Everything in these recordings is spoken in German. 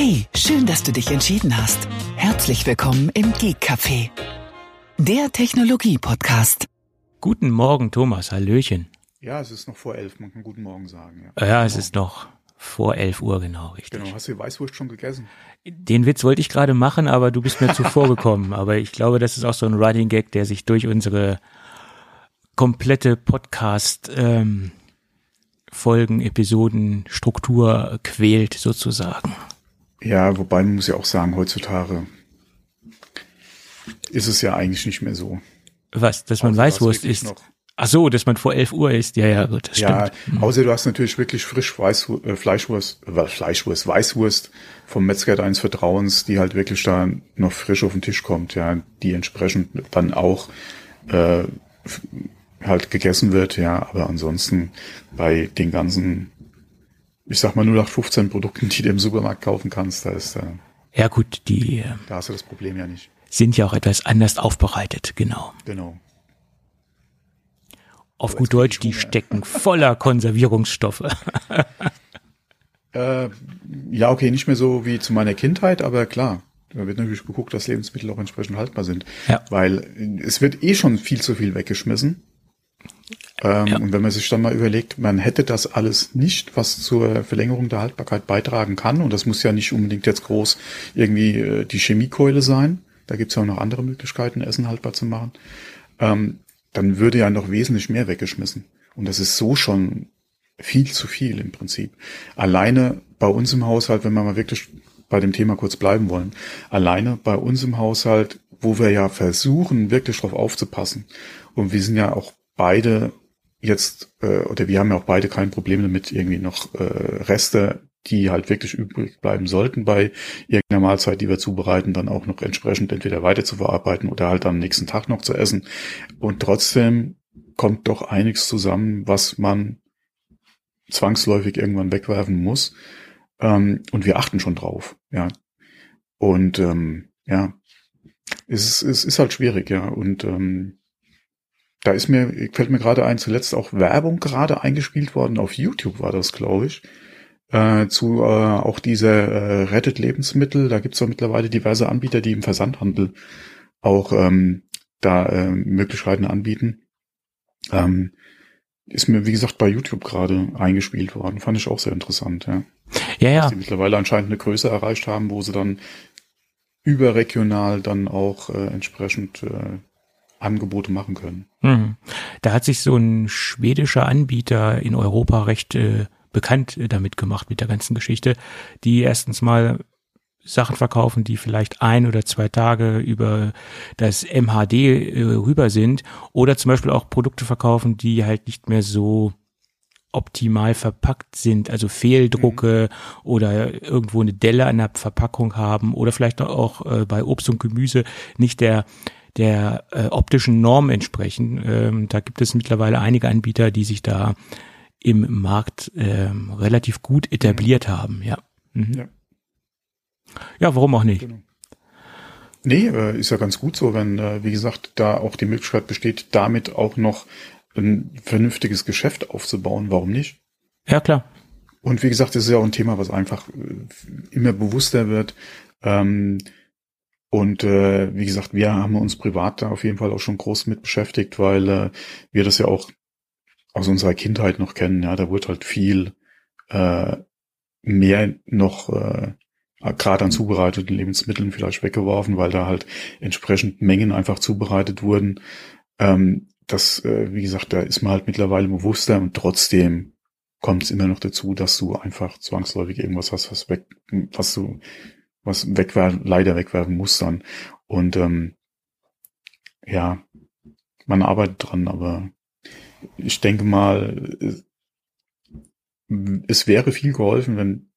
Hey, schön, dass du dich entschieden hast. Herzlich willkommen im Geek Café, der Technologie-Podcast. Guten Morgen, Thomas. Hallöchen. Ja, es ist noch vor elf. Man kann guten Morgen sagen. Ja, ja es ist noch vor elf Uhr, genau, richtig. Genau. Hast du die Weißwurst schon gegessen? Den Witz wollte ich gerade machen, aber du bist mir zuvor gekommen. Aber ich glaube, das ist auch so ein Running Gag, der sich durch unsere komplette Podcast ähm, Folgen, Episoden, Struktur quält sozusagen. Ja, wobei man muss ja auch sagen, heutzutage ist es ja eigentlich nicht mehr so. Was, dass man weiß, wo es ist? Noch Ach so, dass man vor 11 Uhr ist. Ja, ja, das stimmt. Ja, außer du hast natürlich wirklich frisch Weiß, äh, Fleischwurst, äh, Fleischwurst, Weißwurst vom Metzger deines Vertrauens, die halt wirklich da noch frisch auf den Tisch kommt, ja, die entsprechend dann auch äh, halt gegessen wird, ja, aber ansonsten bei den ganzen, ich sag mal 0815 Produkten, die du im Supermarkt kaufen kannst, da ist. Äh, ja gut, die. Äh, da hast du das Problem ja nicht. Sind ja auch etwas anders aufbereitet, genau. Genau auf gut Deutsch, die stecken voller Konservierungsstoffe. äh, ja, okay, nicht mehr so wie zu meiner Kindheit, aber klar. Da wird natürlich geguckt, dass Lebensmittel auch entsprechend haltbar sind. Ja. Weil es wird eh schon viel zu viel weggeschmissen. Ähm, ja. Und wenn man sich dann mal überlegt, man hätte das alles nicht, was zur Verlängerung der Haltbarkeit beitragen kann, und das muss ja nicht unbedingt jetzt groß irgendwie äh, die Chemiekeule sein, da gibt's ja auch noch andere Möglichkeiten, Essen haltbar zu machen. Ähm, dann würde ja noch wesentlich mehr weggeschmissen. Und das ist so schon viel zu viel im Prinzip. Alleine bei uns im Haushalt, wenn wir mal wirklich bei dem Thema kurz bleiben wollen, alleine bei uns im Haushalt, wo wir ja versuchen, wirklich drauf aufzupassen. Und wir sind ja auch beide jetzt, äh, oder wir haben ja auch beide kein Problem damit, irgendwie noch äh, Reste die halt wirklich übrig bleiben sollten bei irgendeiner Mahlzeit, die wir zubereiten, dann auch noch entsprechend entweder weiter zu verarbeiten oder halt am nächsten Tag noch zu essen. Und trotzdem kommt doch einiges zusammen, was man zwangsläufig irgendwann wegwerfen muss. Ähm, und wir achten schon drauf, ja. Und ähm, ja, es ist, es ist halt schwierig, ja. Und ähm, da ist mir, fällt mir gerade ein, zuletzt auch Werbung gerade eingespielt worden. Auf YouTube war das, glaube ich äh, zu äh, auch diese äh, Rettet Lebensmittel. Da gibt es auch mittlerweile diverse Anbieter, die im Versandhandel auch ähm, da äh, Möglichkeiten anbieten. Ähm, ist mir, wie gesagt, bei YouTube gerade eingespielt worden. Fand ich auch sehr interessant, ja. Ja, ja. Dass die mittlerweile anscheinend eine Größe erreicht haben, wo sie dann überregional dann auch äh, entsprechend äh, Angebote machen können. Mhm. Da hat sich so ein schwedischer Anbieter in Europa recht äh, bekannt äh, damit gemacht mit der ganzen Geschichte, die erstens mal Sachen verkaufen, die vielleicht ein oder zwei Tage über das MHD äh, rüber sind oder zum Beispiel auch Produkte verkaufen, die halt nicht mehr so optimal verpackt sind, also Fehldrucke mhm. oder irgendwo eine Delle an der Verpackung haben oder vielleicht auch äh, bei Obst und Gemüse nicht der der äh, optischen Norm entsprechen. Ähm, da gibt es mittlerweile einige Anbieter, die sich da im Markt ähm, relativ gut etabliert mhm. haben, ja. Mhm. ja. Ja, warum auch nicht? Genau. Nee, äh, ist ja ganz gut so, wenn, äh, wie gesagt, da auch die Möglichkeit besteht, damit auch noch ein vernünftiges Geschäft aufzubauen. Warum nicht? Ja, klar. Und wie gesagt, das ist ja auch ein Thema, was einfach äh, immer bewusster wird. Ähm, und äh, wie gesagt, wir haben uns privat da auf jeden Fall auch schon groß mit beschäftigt, weil äh, wir das ja auch aus unserer Kindheit noch kennen. Ja, da wurde halt viel äh, mehr noch äh, gerade an zubereiteten Lebensmitteln vielleicht weggeworfen, weil da halt entsprechend Mengen einfach zubereitet wurden. Ähm, das, äh, wie gesagt, da ist man halt mittlerweile bewusster und trotzdem kommt es immer noch dazu, dass du einfach zwangsläufig irgendwas hast, was weg, was du, was wegwerfen, leider wegwerfen musst dann. Und ähm, ja, man arbeitet dran, aber ich denke mal, es wäre viel geholfen, wenn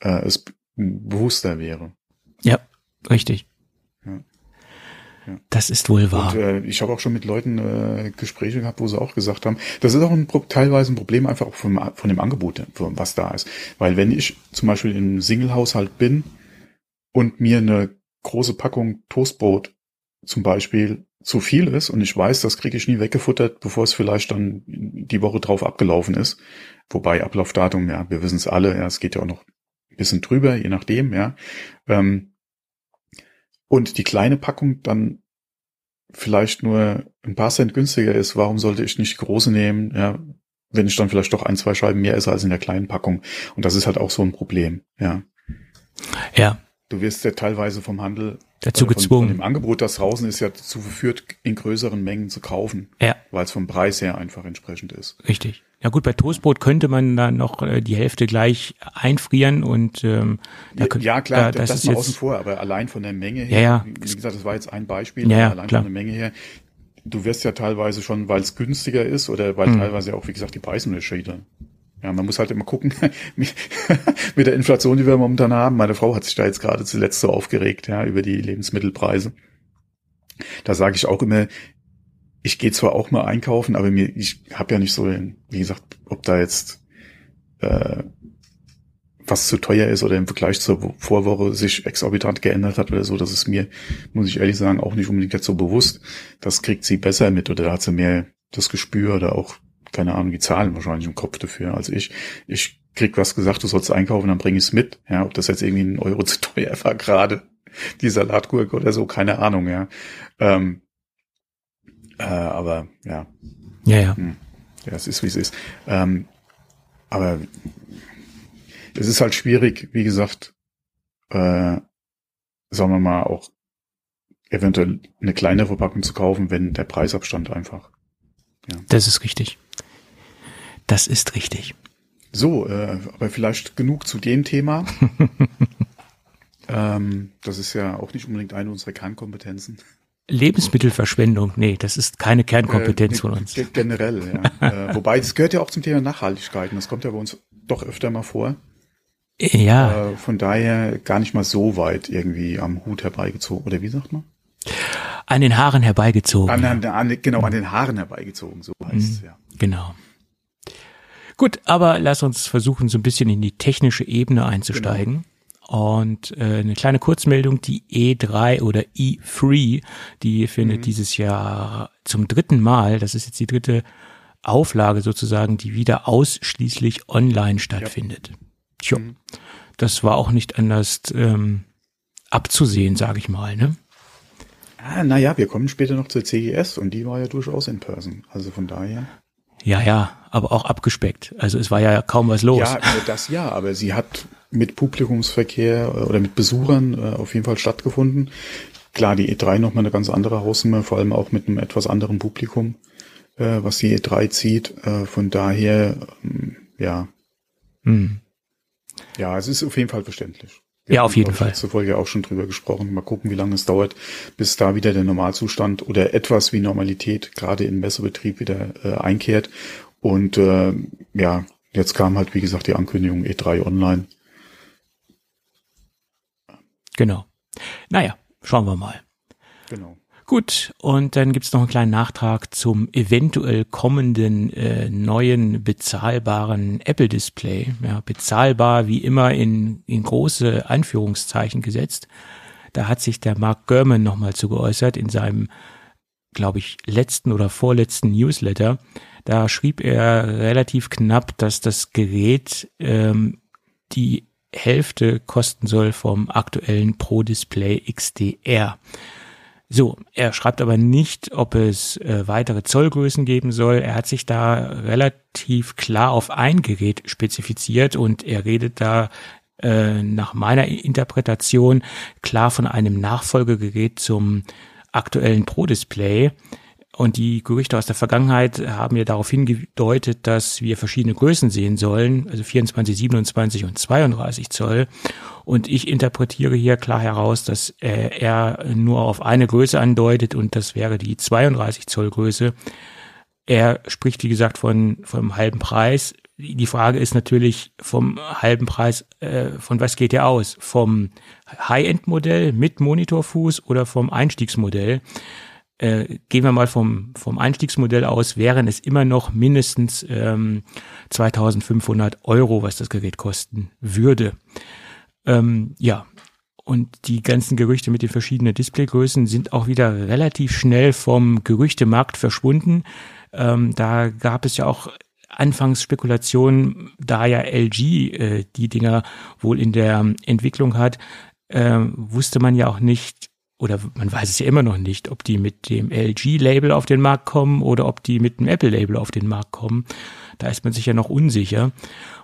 äh, es bewusster wäre. Ja, richtig. Ja. Das ist wohl wahr. Und, äh, ich habe auch schon mit Leuten äh, Gespräche gehabt, wo sie auch gesagt haben, das ist auch ein, teilweise ein Problem einfach auch von, von dem Angebot, was da ist. Weil wenn ich zum Beispiel im Single-Haushalt bin und mir eine große Packung Toastbrot zum Beispiel zu viel ist und ich weiß, das kriege ich nie weggefuttert, bevor es vielleicht dann die Woche drauf abgelaufen ist. Wobei Ablaufdatum, ja, wir wissen es alle, ja, es geht ja auch noch ein bisschen drüber, je nachdem, ja. Ähm, und die kleine Packung dann vielleicht nur ein paar Cent günstiger ist, warum sollte ich nicht große nehmen, ja, wenn ich dann vielleicht doch ein, zwei Scheiben mehr esse als in der kleinen Packung. Und das ist halt auch so ein Problem, ja. Ja. Du wirst ja teilweise vom Handel dazu von, gezwungen. Von dem Angebot, das draußen ist, ja dazu verführt, in größeren Mengen zu kaufen. Ja. Weil es vom Preis her einfach entsprechend ist. Richtig. Ja gut, bei Toastbrot könnte man da noch äh, die Hälfte gleich einfrieren und ähm, da ja klar, da, das, das ist mal außen vor, aber allein von der Menge her, ja, ja. wie gesagt, das war jetzt ein Beispiel, ja, ja, allein klar. von der Menge her, du wirst ja teilweise schon, weil es günstiger ist oder weil hm. teilweise auch, wie gesagt, die Preisunterschiede ja, man muss halt immer gucken, mit der Inflation, die wir momentan haben. Meine Frau hat sich da jetzt gerade zuletzt so aufgeregt, ja, über die Lebensmittelpreise. Da sage ich auch immer, ich gehe zwar auch mal einkaufen, aber mir, ich habe ja nicht so, wie gesagt, ob da jetzt äh, was zu teuer ist oder im Vergleich zur Vorwoche sich exorbitant geändert hat oder so, das ist mir, muss ich ehrlich sagen, auch nicht unbedingt jetzt so bewusst. Das kriegt sie besser mit oder da hat sie mehr das Gespür oder auch keine Ahnung, die Zahlen wahrscheinlich im Kopf dafür als ich. Ich krieg was gesagt, du sollst einkaufen, dann bring ich's mit. Ja, ob das jetzt irgendwie ein Euro zu teuer war gerade, die Salatgurke oder so, keine Ahnung, ja. Ähm, äh, aber ja. Ja, ja. Hm. Ja, es ist, wie es ist. Ähm, aber es ist halt schwierig, wie gesagt, äh, sagen wir mal, auch eventuell eine kleine Verpackung zu kaufen, wenn der Preisabstand einfach. Ja. Das ist richtig. Das ist richtig. So, äh, aber vielleicht genug zu dem Thema. ähm, das ist ja auch nicht unbedingt eine unserer Kernkompetenzen. Lebensmittelverschwendung, nee, das ist keine Kernkompetenz äh, von uns. Generell, ja. äh, wobei, das gehört ja auch zum Thema Nachhaltigkeit und das kommt ja bei uns doch öfter mal vor. Ja. Äh, von daher gar nicht mal so weit irgendwie am Hut herbeigezogen, oder wie sagt man? An den Haaren herbeigezogen. An, an, an, genau, an den Haaren herbeigezogen, so heißt mhm, es, ja. Genau. Gut, aber lass uns versuchen, so ein bisschen in die technische Ebene einzusteigen. Genau. Und äh, eine kleine Kurzmeldung, die E3 oder E3, die findet mhm. dieses Jahr zum dritten Mal, das ist jetzt die dritte Auflage sozusagen, die wieder ausschließlich online stattfindet. Ja. Tja, mhm. das war auch nicht anders ähm, abzusehen, sage ich mal. Ne? Ah, naja, wir kommen später noch zur CES und die war ja durchaus in Person. Also von daher. Ja, ja, aber auch abgespeckt. Also es war ja kaum was los. Ja, das ja, aber sie hat mit Publikumsverkehr äh, oder mit Besuchern äh, auf jeden Fall stattgefunden. Klar, die E3 nochmal eine ganz andere Hausnummer, vor allem auch mit einem etwas anderen Publikum, äh, was die E3 zieht. Von daher, ähm, ja. Hm. Ja, es ist auf jeden Fall verständlich. Wir ja, auf jeden Fall. Letzte Folge auch schon drüber gesprochen. Mal gucken, wie lange es dauert, bis da wieder der Normalzustand oder etwas wie Normalität gerade im Messebetrieb wieder äh, einkehrt. Und äh, ja, jetzt kam halt, wie gesagt, die Ankündigung E3 Online. Genau. Naja, schauen wir mal. Genau. Gut, und dann gibt's noch einen kleinen Nachtrag zum eventuell kommenden äh, neuen bezahlbaren Apple-Display. Ja, bezahlbar wie immer in, in große Anführungszeichen gesetzt. Da hat sich der Mark Gurman nochmal zu geäußert in seinem, glaube ich, letzten oder vorletzten Newsletter. Da schrieb er relativ knapp, dass das Gerät ähm, die Hälfte kosten soll vom aktuellen Pro Display XDR. So, er schreibt aber nicht, ob es äh, weitere Zollgrößen geben soll. Er hat sich da relativ klar auf ein Gerät spezifiziert und er redet da äh, nach meiner Interpretation klar von einem Nachfolgegerät zum aktuellen Pro-Display. Und die Gerüchte aus der Vergangenheit haben ja darauf hingedeutet, dass wir verschiedene Größen sehen sollen, also 24, 27 und 32 Zoll. Und ich interpretiere hier klar heraus, dass äh, er nur auf eine Größe andeutet und das wäre die 32 Zoll Größe. Er spricht, wie gesagt, von vom halben Preis. Die Frage ist natürlich vom halben Preis, äh, von was geht er aus? Vom High-End-Modell mit Monitorfuß oder vom Einstiegsmodell? Äh, gehen wir mal vom, vom Einstiegsmodell aus, wären es immer noch mindestens ähm, 2500 Euro, was das Gerät kosten würde. Ähm, ja, und die ganzen Gerüchte mit den verschiedenen Displaygrößen sind auch wieder relativ schnell vom Gerüchtemarkt verschwunden. Ähm, da gab es ja auch Anfangsspekulation, da ja LG äh, die Dinger wohl in der Entwicklung hat, äh, wusste man ja auch nicht, oder man weiß es ja immer noch nicht, ob die mit dem LG-Label auf den Markt kommen oder ob die mit dem Apple-Label auf den Markt kommen. Da ist man sich ja noch unsicher.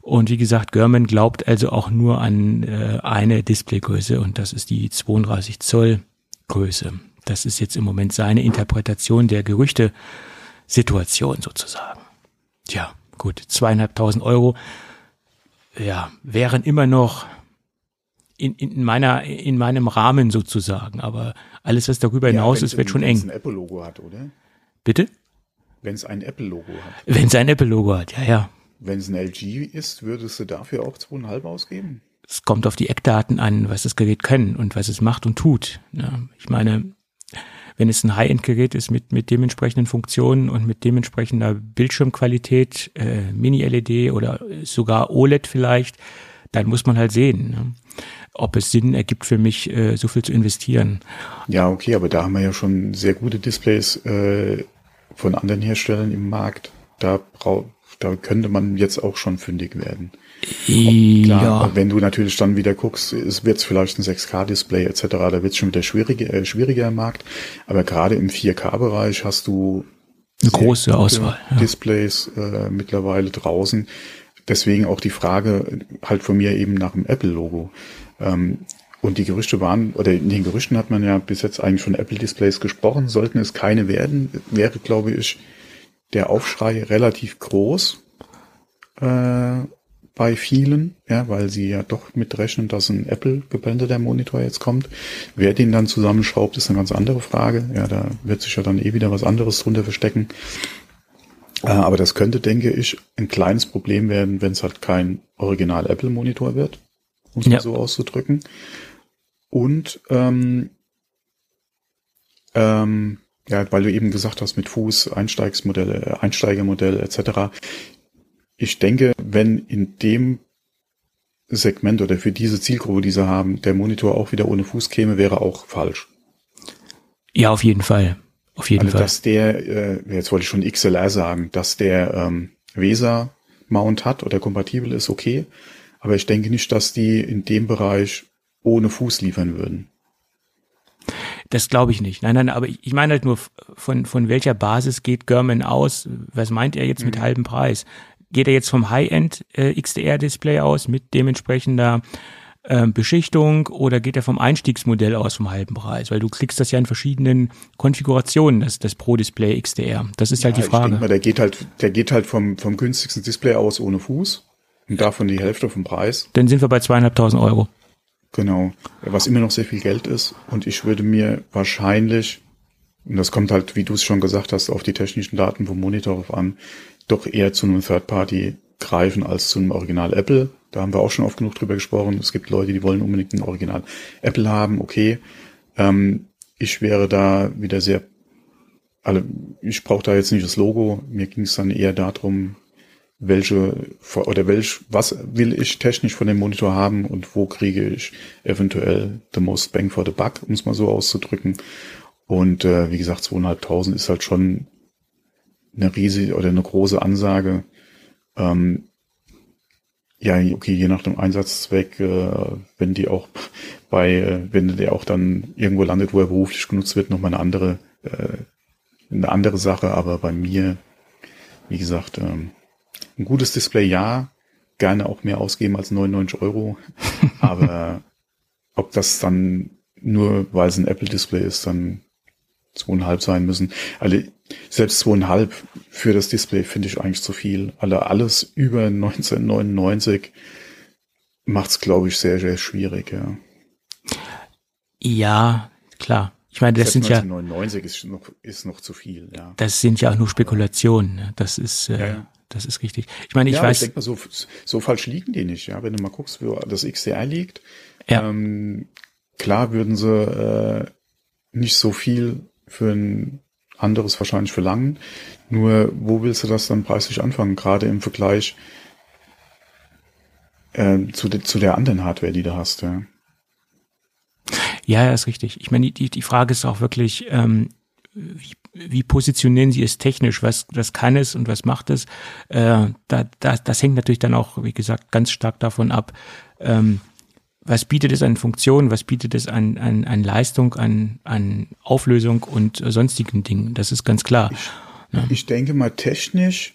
Und wie gesagt, German glaubt also auch nur an äh, eine Displaygröße und das ist die 32 Zoll Größe. Das ist jetzt im Moment seine Interpretation der Gerüchte-Situation sozusagen. Tja, gut, zweieinhalbtausend Euro, ja, wären immer noch in, in meiner, in meinem Rahmen sozusagen. Aber alles, was darüber hinaus ja, ist, wird schon eng. Wenn es ein Apple-Logo hat, oder? Bitte? Wenn es ein Apple-Logo hat. Wenn es ein Apple-Logo hat, ja, ja. Wenn es ein LG ist, würdest du dafür auch zweieinhalb ausgeben? Es kommt auf die Eckdaten an, was das Gerät können und was es macht und tut. Ja, ich meine, wenn es ein High-End-Gerät ist mit, mit dementsprechenden Funktionen und mit dementsprechender Bildschirmqualität, äh, Mini-LED oder sogar OLED vielleicht, dann muss man halt sehen. Ne? Ob es Sinn ergibt für mich, äh, so viel zu investieren. Ja, okay, aber da haben wir ja schon sehr gute Displays äh, von anderen Herstellern im Markt. Da braucht da könnte man jetzt auch schon fündig werden. Ob, klar, ja. Wenn du natürlich dann wieder guckst, es wird vielleicht ein 6K-Display etc., da wird es schon wieder schwieriger, äh, schwieriger im Markt. Aber gerade im 4K-Bereich hast du eine große Auswahl. Ja. Displays äh, mittlerweile draußen. Deswegen auch die Frage halt von mir eben nach dem Apple-Logo. Ähm, und die Gerüchte waren, oder in den Gerüchten hat man ja bis jetzt eigentlich von Apple-Displays gesprochen. Sollten es keine werden, wäre, glaube ich, der Aufschrei relativ groß äh, bei vielen, ja, weil sie ja doch mitrechnen, dass ein Apple geblendeter Monitor jetzt kommt. Wer den dann zusammenschraubt, ist eine ganz andere Frage. Ja, da wird sich ja dann eh wieder was anderes drunter verstecken. Äh, aber das könnte, denke ich, ein kleines Problem werden, wenn es halt kein Original Apple Monitor wird um es ja. so auszudrücken. Und ähm, ähm, ja, weil du eben gesagt hast, mit Fuß, Einsteigsmodelle, Einsteigermodell etc. Ich denke, wenn in dem Segment oder für diese Zielgruppe, die sie haben, der Monitor auch wieder ohne Fuß käme, wäre auch falsch. Ja, auf jeden Fall. Auf jeden also, Fall. Dass der, äh, jetzt wollte ich schon XLR sagen, dass der ähm, VESA Mount hat oder kompatibel ist, okay. Aber ich denke nicht, dass die in dem Bereich ohne Fuß liefern würden. Das glaube ich nicht. Nein, nein, aber ich, meine halt nur, von, von welcher Basis geht German aus? Was meint er jetzt mit mhm. halbem Preis? Geht er jetzt vom High-End äh, XDR-Display aus mit dementsprechender äh, Beschichtung oder geht er vom Einstiegsmodell aus vom halben Preis? Weil du kriegst das ja in verschiedenen Konfigurationen, das, das Pro-Display XDR. Das ist halt ja, halt die Frage. Ich denke mal, der geht halt, der geht halt vom, vom günstigsten Display aus ohne Fuß. Und davon die Hälfte vom Preis. Dann sind wir bei zweieinhalbtausend Euro. Genau. Was immer noch sehr viel Geld ist. Und ich würde mir wahrscheinlich, und das kommt halt, wie du es schon gesagt hast, auf die technischen Daten vom Monitor an, doch eher zu einem Third Party greifen als zu einem Original Apple. Da haben wir auch schon oft genug drüber gesprochen. Es gibt Leute, die wollen unbedingt ein Original Apple haben. Okay. Ähm, ich wäre da wieder sehr, alle, ich brauche da jetzt nicht das Logo. Mir ging es dann eher darum, welche oder welch, was will ich technisch von dem Monitor haben und wo kriege ich eventuell the most bang for the buck, um es mal so auszudrücken. Und äh, wie gesagt, zweieinhalbtausend ist halt schon eine riesige oder eine große Ansage. Ähm, ja, okay, je nach dem Einsatzzweck, äh, wenn die auch bei, äh, wenn der auch dann irgendwo landet, wo er beruflich genutzt wird, nochmal eine andere, äh, eine andere Sache. Aber bei mir, wie gesagt, ähm, ein gutes Display ja, gerne auch mehr ausgeben als 99 Euro. Aber ob das dann nur, weil es ein Apple-Display ist, dann zweieinhalb sein müssen. Alle, selbst zweieinhalb für das Display finde ich eigentlich zu viel. Alle, alles über 1999 macht es, glaube ich, sehr, sehr schwierig, ja. Ja, klar. Ich meine, das sind 1999 ja. ist noch, ist noch zu viel, ja. Das sind ja auch nur Spekulationen. Ne? Das ist, äh, ja, das ist richtig. Ich meine, ich ja, weiß. Ich denke mal, so, so falsch liegen die nicht, ja. Wenn du mal guckst, wo das XDR liegt, ja. ähm, klar würden sie äh, nicht so viel für ein anderes wahrscheinlich verlangen. Nur, wo willst du das dann preislich anfangen? Gerade im Vergleich äh, zu, de, zu der anderen Hardware, die du hast, ja. Ja, ja, ist richtig. Ich meine, die, die Frage ist auch wirklich, ähm, wie, wie positionieren sie es technisch, was, was kann es und was macht es, äh, da, da, das hängt natürlich dann auch, wie gesagt, ganz stark davon ab, ähm, was bietet es an Funktionen, was bietet es an, an, an Leistung, an, an Auflösung und sonstigen Dingen. Das ist ganz klar. Ich, ja. ich denke mal technisch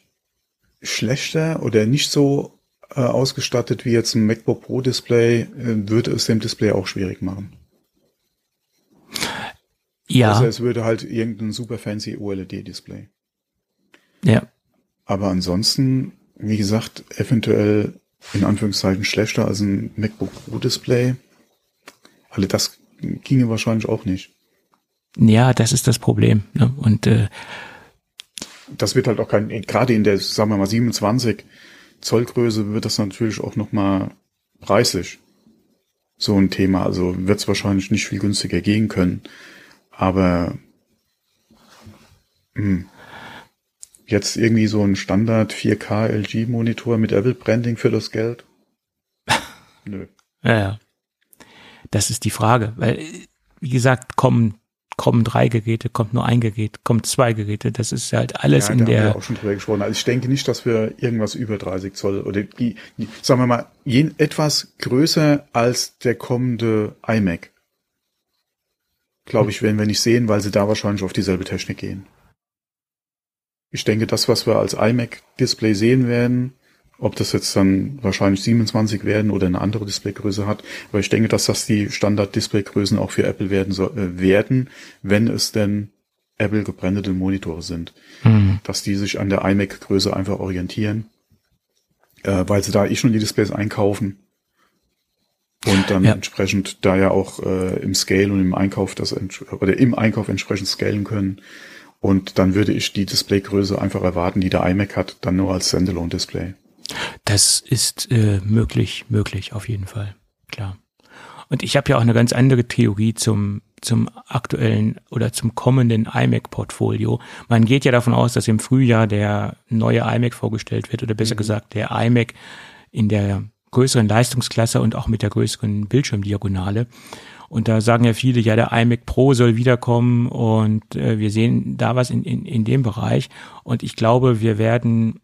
schlechter oder nicht so äh, ausgestattet wie jetzt ein MacBook Pro Display, äh, würde es dem Display auch schwierig machen. Ja. Also es würde halt irgendein super fancy OLED-Display. Ja. Aber ansonsten, wie gesagt, eventuell in Anführungszeichen schlechter als ein MacBook Pro Display. Also das ginge wahrscheinlich auch nicht. Ja, das ist das Problem. Ne? Und äh, das wird halt auch kein, gerade in der, sagen wir mal, 27 Zollgröße wird das natürlich auch nochmal preislich so ein Thema. Also wird es wahrscheinlich nicht viel günstiger gehen können. Aber mh, hm, jetzt irgendwie so ein Standard 4K LG Monitor mit Apple Branding für das Geld? Nö. Ja, ja. Das ist die Frage, weil, wie gesagt, kommen kommen drei Geräte, kommt nur ein Gerät, kommt zwei Geräte. Das ist halt alles ja, in der. Haben wir auch schon drüber gesprochen. Also ich denke nicht, dass wir irgendwas über 30 Zoll oder die, sagen wir mal, jen, etwas größer als der kommende iMac. Glaube ich, werden wir nicht sehen, weil sie da wahrscheinlich auf dieselbe Technik gehen. Ich denke, das, was wir als iMac-Display sehen werden, ob das jetzt dann wahrscheinlich 27 werden oder eine andere Displaygröße hat. Aber ich denke, dass das die Standard-Displaygrößen auch für Apple werden, so, äh, werden, wenn es denn Apple gebrandete Monitore sind. Mhm. Dass die sich an der iMac-Größe einfach orientieren, äh, weil sie da eh schon die Displays einkaufen. Und dann ja. entsprechend da ja auch äh, im Scale und im Einkauf das oder im Einkauf entsprechend scalen können. Und dann würde ich die Displaygröße einfach erwarten, die der iMac hat, dann nur als Standalone-Display. Das ist äh, möglich, möglich auf jeden Fall, klar. Und ich habe ja auch eine ganz andere Theorie zum zum aktuellen oder zum kommenden iMac-Portfolio. Man geht ja davon aus, dass im Frühjahr der neue iMac vorgestellt wird oder besser mhm. gesagt der iMac in der größeren Leistungsklasse und auch mit der größeren Bildschirmdiagonale. Und da sagen ja viele, ja, der iMac Pro soll wiederkommen und äh, wir sehen da was in, in, in dem Bereich. Und ich glaube, wir werden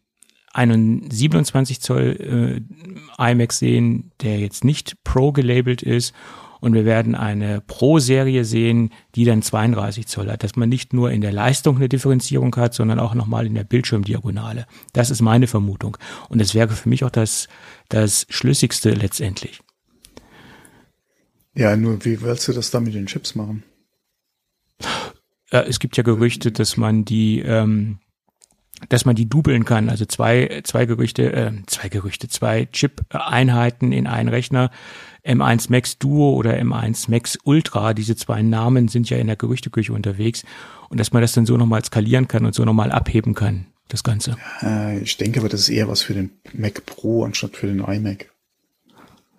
einen 27 Zoll äh, iMac sehen, der jetzt nicht Pro gelabelt ist. Und wir werden eine Pro-Serie sehen, die dann 32 Zoll hat, dass man nicht nur in der Leistung eine Differenzierung hat, sondern auch nochmal in der Bildschirmdiagonale. Das ist meine Vermutung. Und das wäre für mich auch das, das Schlüssigste letztendlich. Ja, nur wie willst du das dann mit den Chips machen? Äh, es gibt ja Gerüchte, dass man die ähm, dass man die dubeln kann, also zwei, zwei Gerüchte, äh, zwei Gerüchte, zwei Chip-Einheiten in einen Rechner, M1 Max Duo oder M1 Max Ultra, diese zwei Namen sind ja in der Gerüchteküche unterwegs und dass man das dann so nochmal skalieren kann und so nochmal abheben kann, das Ganze. Äh, ich denke aber, das ist eher was für den Mac Pro anstatt für den iMac.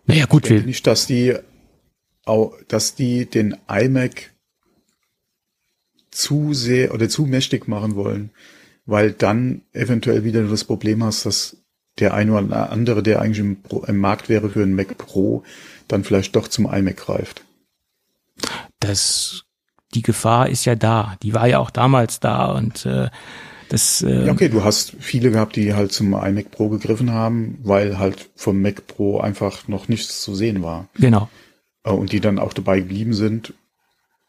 Naja, gut. Ich denke nicht, dass die, dass die den iMac zu sehr oder zu mächtig machen wollen weil dann eventuell wieder das Problem hast, dass der eine oder andere, der eigentlich im, Pro, im Markt wäre für einen Mac Pro, dann vielleicht doch zum iMac greift. Das, die Gefahr ist ja da. Die war ja auch damals da und äh, das. Äh, ja, okay, du hast viele gehabt, die halt zum iMac Pro gegriffen haben, weil halt vom Mac Pro einfach noch nichts zu sehen war. Genau. Äh, und die dann auch dabei geblieben sind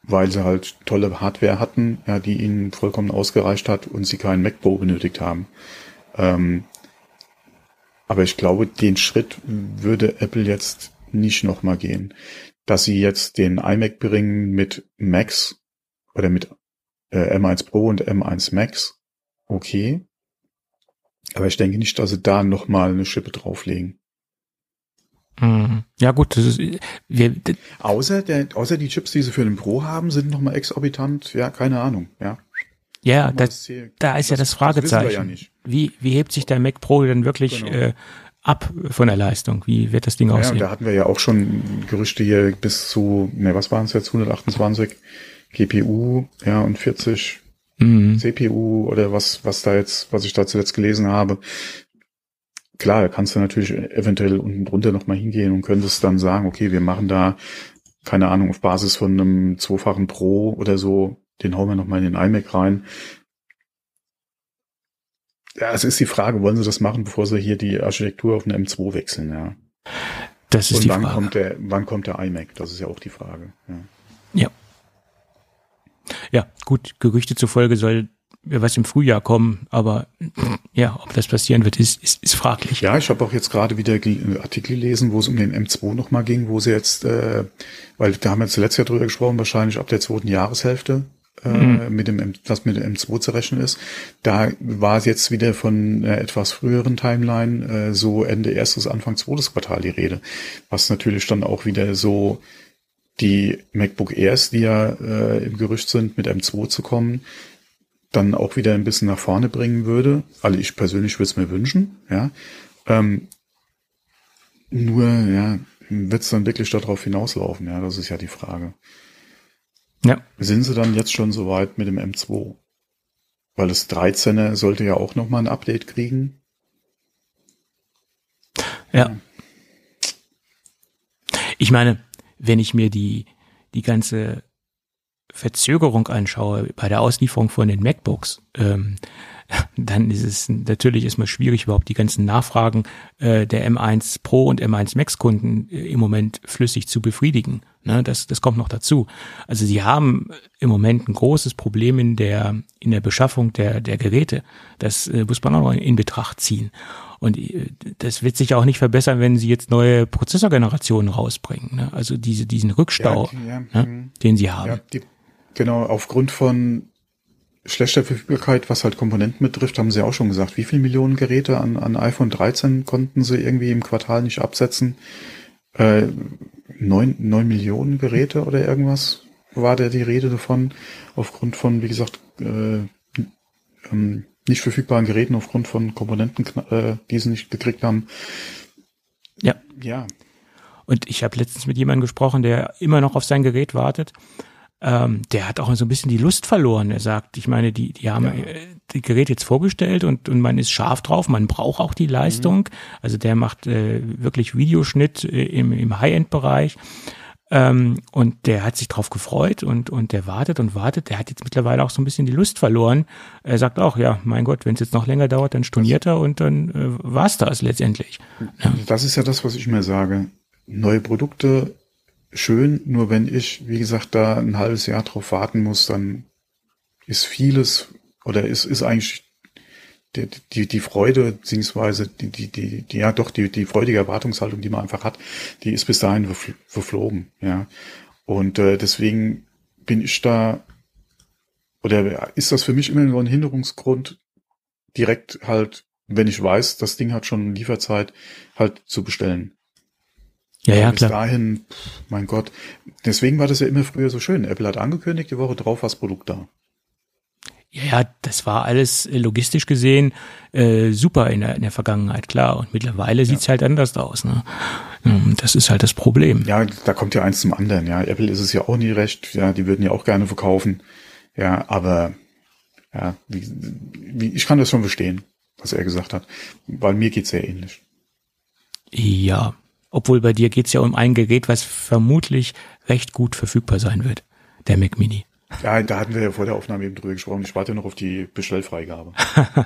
weil sie halt tolle Hardware hatten, ja, die ihnen vollkommen ausgereicht hat und sie keinen Mac Pro benötigt haben. Ähm, aber ich glaube, den Schritt würde Apple jetzt nicht nochmal gehen. Dass sie jetzt den iMac bringen mit Max oder mit äh, M1 Pro und M1 Max, okay. Aber ich denke nicht, dass sie da nochmal eine Schippe drauflegen. Ja gut, ist wir, außer der, außer die Chips, die sie für den Pro haben, sind nochmal exorbitant. Ja, keine Ahnung. Ja. Ja, das, hier, da ist das, ja das Fragezeichen. Das ja wie wie hebt sich der Mac Pro denn wirklich genau. äh, ab von der Leistung? Wie wird das Ding aussehen? Ja, da hatten wir ja auch schon Gerüchte hier bis zu, ne, was waren es jetzt, 128 GPU, ja, und 40 mhm. CPU oder was, was da jetzt, was ich da zuletzt gelesen habe klar, da kannst du natürlich eventuell unten drunter nochmal hingehen und könntest dann sagen, okay, wir machen da, keine Ahnung, auf Basis von einem zweifachen Pro oder so den hauen wir nochmal in den iMac rein. Ja, es ist die Frage, wollen sie das machen, bevor sie hier die Architektur auf eine M2 wechseln, ja. Das ist Und die wann Frage. Kommt der, wann kommt der iMac? Das ist ja auch die Frage. Ja. Ja, ja gut, Gerüchte zufolge soll was im Frühjahr kommen, aber ja, ob das passieren wird, ist, ist, ist fraglich. Ja, ich habe auch jetzt gerade wieder Artikel gelesen, wo es um den M2 nochmal ging, wo sie jetzt, äh, weil da haben wir zuletzt ja drüber gesprochen, wahrscheinlich ab der zweiten Jahreshälfte äh, mhm. mit dem M, was mit dem M2 zu rechnen ist. Da war es jetzt wieder von äh, etwas früheren Timeline, äh, so Ende erstes, Anfang zweites Quartal die Rede. Was natürlich dann auch wieder so die MacBook Airs, die ja äh, im Gerücht sind, mit M2 zu kommen, dann auch wieder ein bisschen nach vorne bringen würde. Also ich persönlich würde es mir wünschen, ja. Ähm, nur, ja, wird es dann wirklich darauf hinauslaufen, ja, das ist ja die Frage. Ja. Sind sie dann jetzt schon soweit mit dem M2? Weil das 13er sollte ja auch nochmal ein Update kriegen. Ja. Ich meine, wenn ich mir die, die ganze Verzögerung anschaue bei der Auslieferung von den MacBooks, ähm, dann ist es natürlich erstmal schwierig, überhaupt die ganzen Nachfragen äh, der M1 Pro und M1 Max Kunden äh, im Moment flüssig zu befriedigen. Ne, das, das kommt noch dazu. Also sie haben im Moment ein großes Problem in der, in der Beschaffung der, der Geräte. Das äh, muss man auch noch in Betracht ziehen. Und äh, das wird sich auch nicht verbessern, wenn sie jetzt neue Prozessorgenerationen rausbringen. Ne? Also diese, diesen Rückstau, ja, ja, ne, mhm. den sie haben. Ja, die, genau, aufgrund von schlechter Verfügbarkeit, was halt Komponenten betrifft, haben sie auch schon gesagt, wie viele Millionen Geräte an, an iPhone 13 konnten sie irgendwie im Quartal nicht absetzen? Äh, neun, neun Millionen Geräte oder irgendwas war da die Rede davon, aufgrund von, wie gesagt, äh, ähm, nicht verfügbaren Geräten aufgrund von Komponenten, äh, die sie nicht gekriegt haben. Ja. Ja. Und ich habe letztens mit jemandem gesprochen, der immer noch auf sein Gerät wartet ähm, der hat auch so ein bisschen die Lust verloren. Er sagt, ich meine, die, die haben ja. Äh, die Geräte jetzt vorgestellt und, und man ist scharf drauf, man braucht auch die Leistung. Mhm. Also der macht äh, wirklich Videoschnitt äh, im, im High-End-Bereich. Ähm, und der hat sich drauf gefreut und, und der wartet und wartet. Der hat jetzt mittlerweile auch so ein bisschen die Lust verloren. Er sagt auch, ja, mein Gott, wenn es jetzt noch länger dauert, dann storniert er und dann äh, war's das letztendlich. Ja. Das ist ja das, was ich mir sage. Neue Produkte schön, nur wenn ich, wie gesagt, da ein halbes Jahr drauf warten muss, dann ist vieles oder ist, ist eigentlich die, die, die Freude, beziehungsweise die, die, die, die, ja doch, die, die freudige Erwartungshaltung, die man einfach hat, die ist bis dahin verflogen, ja. Und äh, deswegen bin ich da, oder ist das für mich immer so ein Hinderungsgrund, direkt halt, wenn ich weiß, das Ding hat schon Lieferzeit, halt zu bestellen. Ja, ja, bis klar. dahin, mein Gott. Deswegen war das ja immer früher so schön. Apple hat angekündigt, die Woche drauf war das Produkt da. Ja, ja, das war alles äh, logistisch gesehen äh, super in der, in der Vergangenheit, klar. Und mittlerweile ja. sieht's halt anders aus. Ne? Ähm, das ist halt das Problem. Ja, da kommt ja eins zum anderen. Ja, Apple ist es ja auch nie recht. Ja, die würden ja auch gerne verkaufen. Ja, aber ja, wie, wie, ich kann das schon verstehen, was er gesagt hat. Weil mir geht's sehr ähnlich. Ja, obwohl bei dir geht's ja um ein Gerät, was vermutlich recht gut verfügbar sein wird. Der Mac Mini. Ja, da hatten wir ja vor der Aufnahme eben drüber gesprochen. Ich warte noch auf die Bestellfreigabe.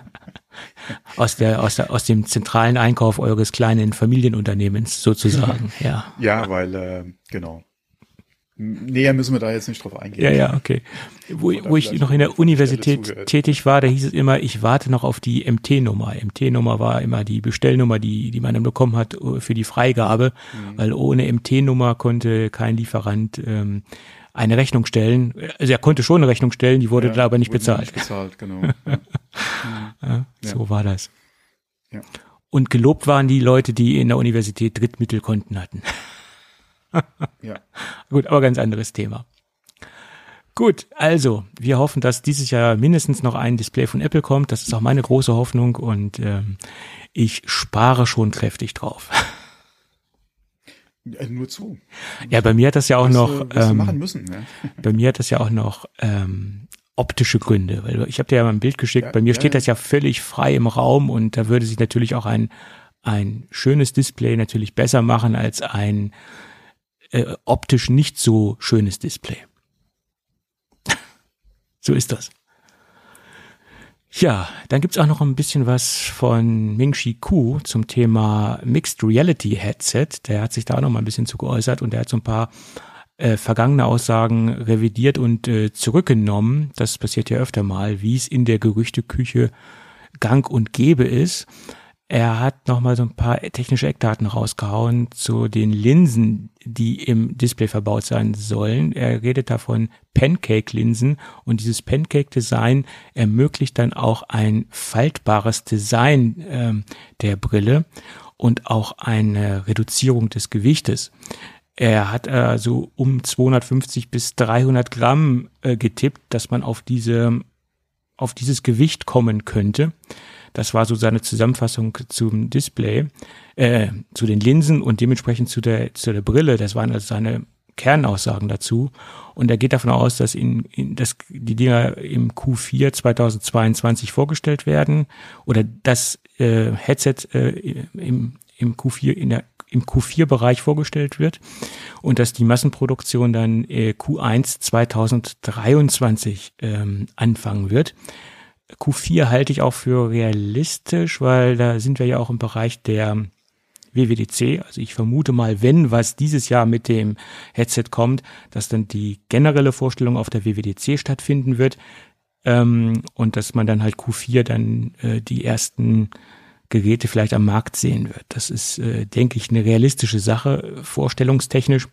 aus der, aus der, aus dem zentralen Einkauf eures kleinen Familienunternehmens sozusagen, ja. Ja, weil, äh, genau. Näher müssen wir da jetzt nicht drauf eingehen. Ja, ja, okay. Wo, wo ich noch in der Universität tätig war, da hieß es immer, ich warte noch auf die MT-Nummer. MT-Nummer war immer die Bestellnummer, die, die man dann bekommen hat äh, für die Freigabe, mhm. weil ohne MT-Nummer konnte kein Lieferant ähm, eine Rechnung stellen. Also er konnte schon eine Rechnung stellen, die wurde ja, da aber nicht bezahlt. Nicht bezahlt, genau. ja. ja, so war das. Ja. Und gelobt waren die Leute, die in der Universität Drittmittelkonten hatten ja. Gut, aber ganz anderes Thema. Gut, also wir hoffen, dass dieses Jahr mindestens noch ein Display von Apple kommt. Das ist auch meine große Hoffnung und ähm, ich spare schon kräftig drauf. Ja, nur zu. Ja, bei mir hat das ja auch was, noch. Ähm, machen müssen, ja. Bei mir hat das ja auch noch ähm, optische Gründe, weil ich habe dir ja mal ein Bild geschickt. Ja, bei mir steht das ja völlig frei im Raum und da würde sich natürlich auch ein ein schönes Display natürlich besser machen als ein äh, optisch nicht so schönes Display. So ist das. Ja, dann gibt's auch noch ein bisschen was von Ming-Chi Ku zum Thema Mixed Reality Headset. Der hat sich da noch mal ein bisschen zu geäußert und der hat so ein paar äh, vergangene Aussagen revidiert und äh, zurückgenommen. Das passiert ja öfter mal, wie es in der Gerüchteküche gang und gäbe ist. Er hat nochmal so ein paar technische Eckdaten rausgehauen zu den Linsen, die im Display verbaut sein sollen. Er redet davon Pancake-Linsen und dieses Pancake-Design ermöglicht dann auch ein faltbares Design äh, der Brille und auch eine Reduzierung des Gewichtes. Er hat also um 250 bis 300 Gramm äh, getippt, dass man auf diese auf dieses Gewicht kommen könnte. Das war so seine Zusammenfassung zum Display, äh, zu den Linsen und dementsprechend zu der, zu der Brille. Das waren also seine Kernaussagen dazu. Und er geht davon aus, dass, in, in, dass die Dinger im Q4 2022 vorgestellt werden oder das äh, Headset äh, im, im Q4 in der im Q4-Bereich vorgestellt wird und dass die Massenproduktion dann äh, Q1 2023 ähm, anfangen wird. Q4 halte ich auch für realistisch, weil da sind wir ja auch im Bereich der WWDC. Also ich vermute mal, wenn was dieses Jahr mit dem Headset kommt, dass dann die generelle Vorstellung auf der WWDC stattfinden wird ähm, und dass man dann halt Q4 dann äh, die ersten Geräte vielleicht am Markt sehen wird. Das ist, äh, denke ich, eine realistische Sache, vorstellungstechnisch.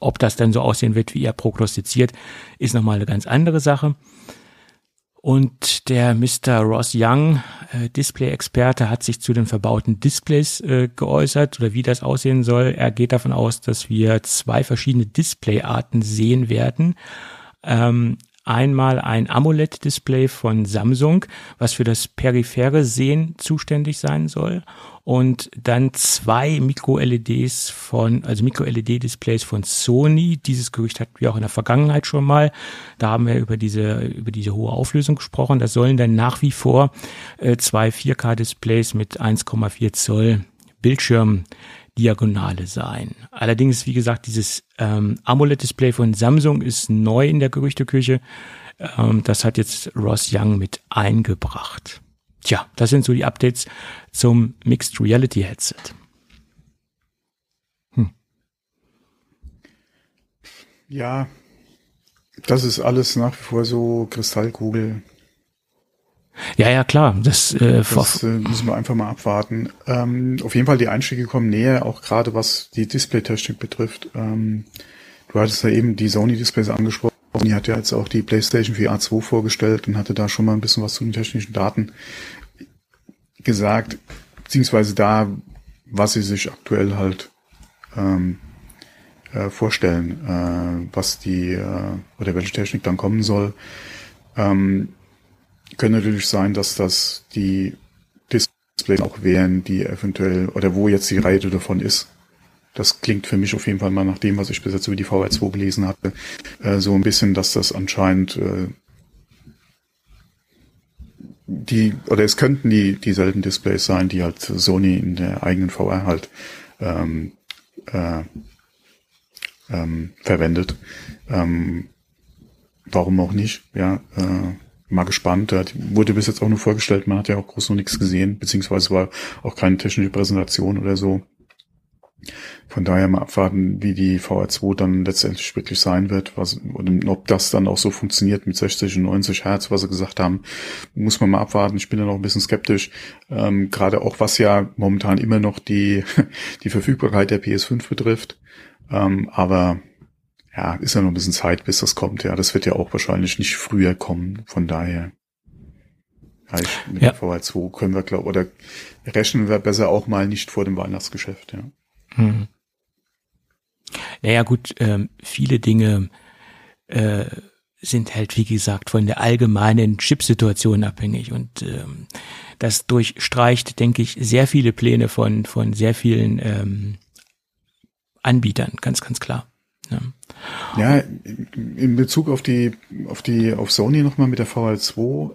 Ob das dann so aussehen wird, wie er prognostiziert, ist nochmal eine ganz andere Sache. Und der Mr. Ross Young, äh, Display-Experte, hat sich zu den verbauten Displays äh, geäußert oder wie das aussehen soll. Er geht davon aus, dass wir zwei verschiedene Displayarten sehen werden. Ähm, einmal ein AMOLED-Display von Samsung, was für das periphere Sehen zuständig sein soll und dann zwei Micro-LEDs von, also Micro-LED-Displays von Sony. Dieses Gerücht hatten wir auch in der Vergangenheit schon mal. Da haben wir über diese, über diese hohe Auflösung gesprochen. Das sollen dann nach wie vor äh, zwei 4K-Displays mit 1,4 Zoll Bildschirm Diagonale sein. Allerdings, wie gesagt, dieses ähm, AMOLED-Display von Samsung ist neu in der Gerüchteküche. Ähm, das hat jetzt Ross Young mit eingebracht. Tja, das sind so die Updates zum Mixed Reality Headset. Hm. Ja, das ist alles nach wie vor so Kristallkugel. Ja, ja, klar. Das, äh, das äh, müssen wir einfach mal abwarten. Ähm, auf jeden Fall die Einstiege kommen näher, auch gerade was die Display-Technik betrifft. Ähm, du hattest ja eben die Sony-Displays angesprochen. Die hat ja jetzt auch die PlayStation VR 2 vorgestellt und hatte da schon mal ein bisschen was zu den technischen Daten gesagt, beziehungsweise da, was sie sich aktuell halt ähm, äh, vorstellen, äh, was die äh, oder welche Technik dann kommen soll. Ähm, können natürlich sein, dass das die Displays auch wären, die eventuell oder wo jetzt die Reihe davon ist. Das klingt für mich auf jeden Fall mal nach dem, was ich bis jetzt über die VR2 gelesen hatte, äh, so ein bisschen, dass das anscheinend äh, die, oder es könnten die dieselben Displays sein, die halt Sony in der eigenen VR halt ähm, äh, ähm, verwendet. Ähm, warum auch nicht? Ja, äh, mal gespannt. Der wurde bis jetzt auch nur vorgestellt, man hat ja auch groß noch nichts gesehen, beziehungsweise war auch keine technische Präsentation oder so. Von daher mal abwarten, wie die VR2 dann letztendlich wirklich sein wird, was, und ob das dann auch so funktioniert mit 60 und 90 Hertz, was sie gesagt haben, muss man mal abwarten. Ich bin da noch ein bisschen skeptisch, ähm, gerade auch was ja momentan immer noch die, die Verfügbarkeit der PS5 betrifft. Ähm, aber ja, ist ja noch ein bisschen Zeit, bis das kommt. Ja, das wird ja auch wahrscheinlich nicht früher kommen. Von daher, ja, ich, mit ja. der VR2 können wir glauben, oder rechnen wir besser auch mal nicht vor dem Weihnachtsgeschäft. Ja. Hm. Naja gut, ähm, viele Dinge äh, sind halt, wie gesagt, von der allgemeinen Chipsituation abhängig und ähm, das durchstreicht, denke ich, sehr viele Pläne von, von sehr vielen ähm, Anbietern, ganz, ganz klar. Ja. ja, in Bezug auf die, auf die, auf Sony nochmal mit der VL2,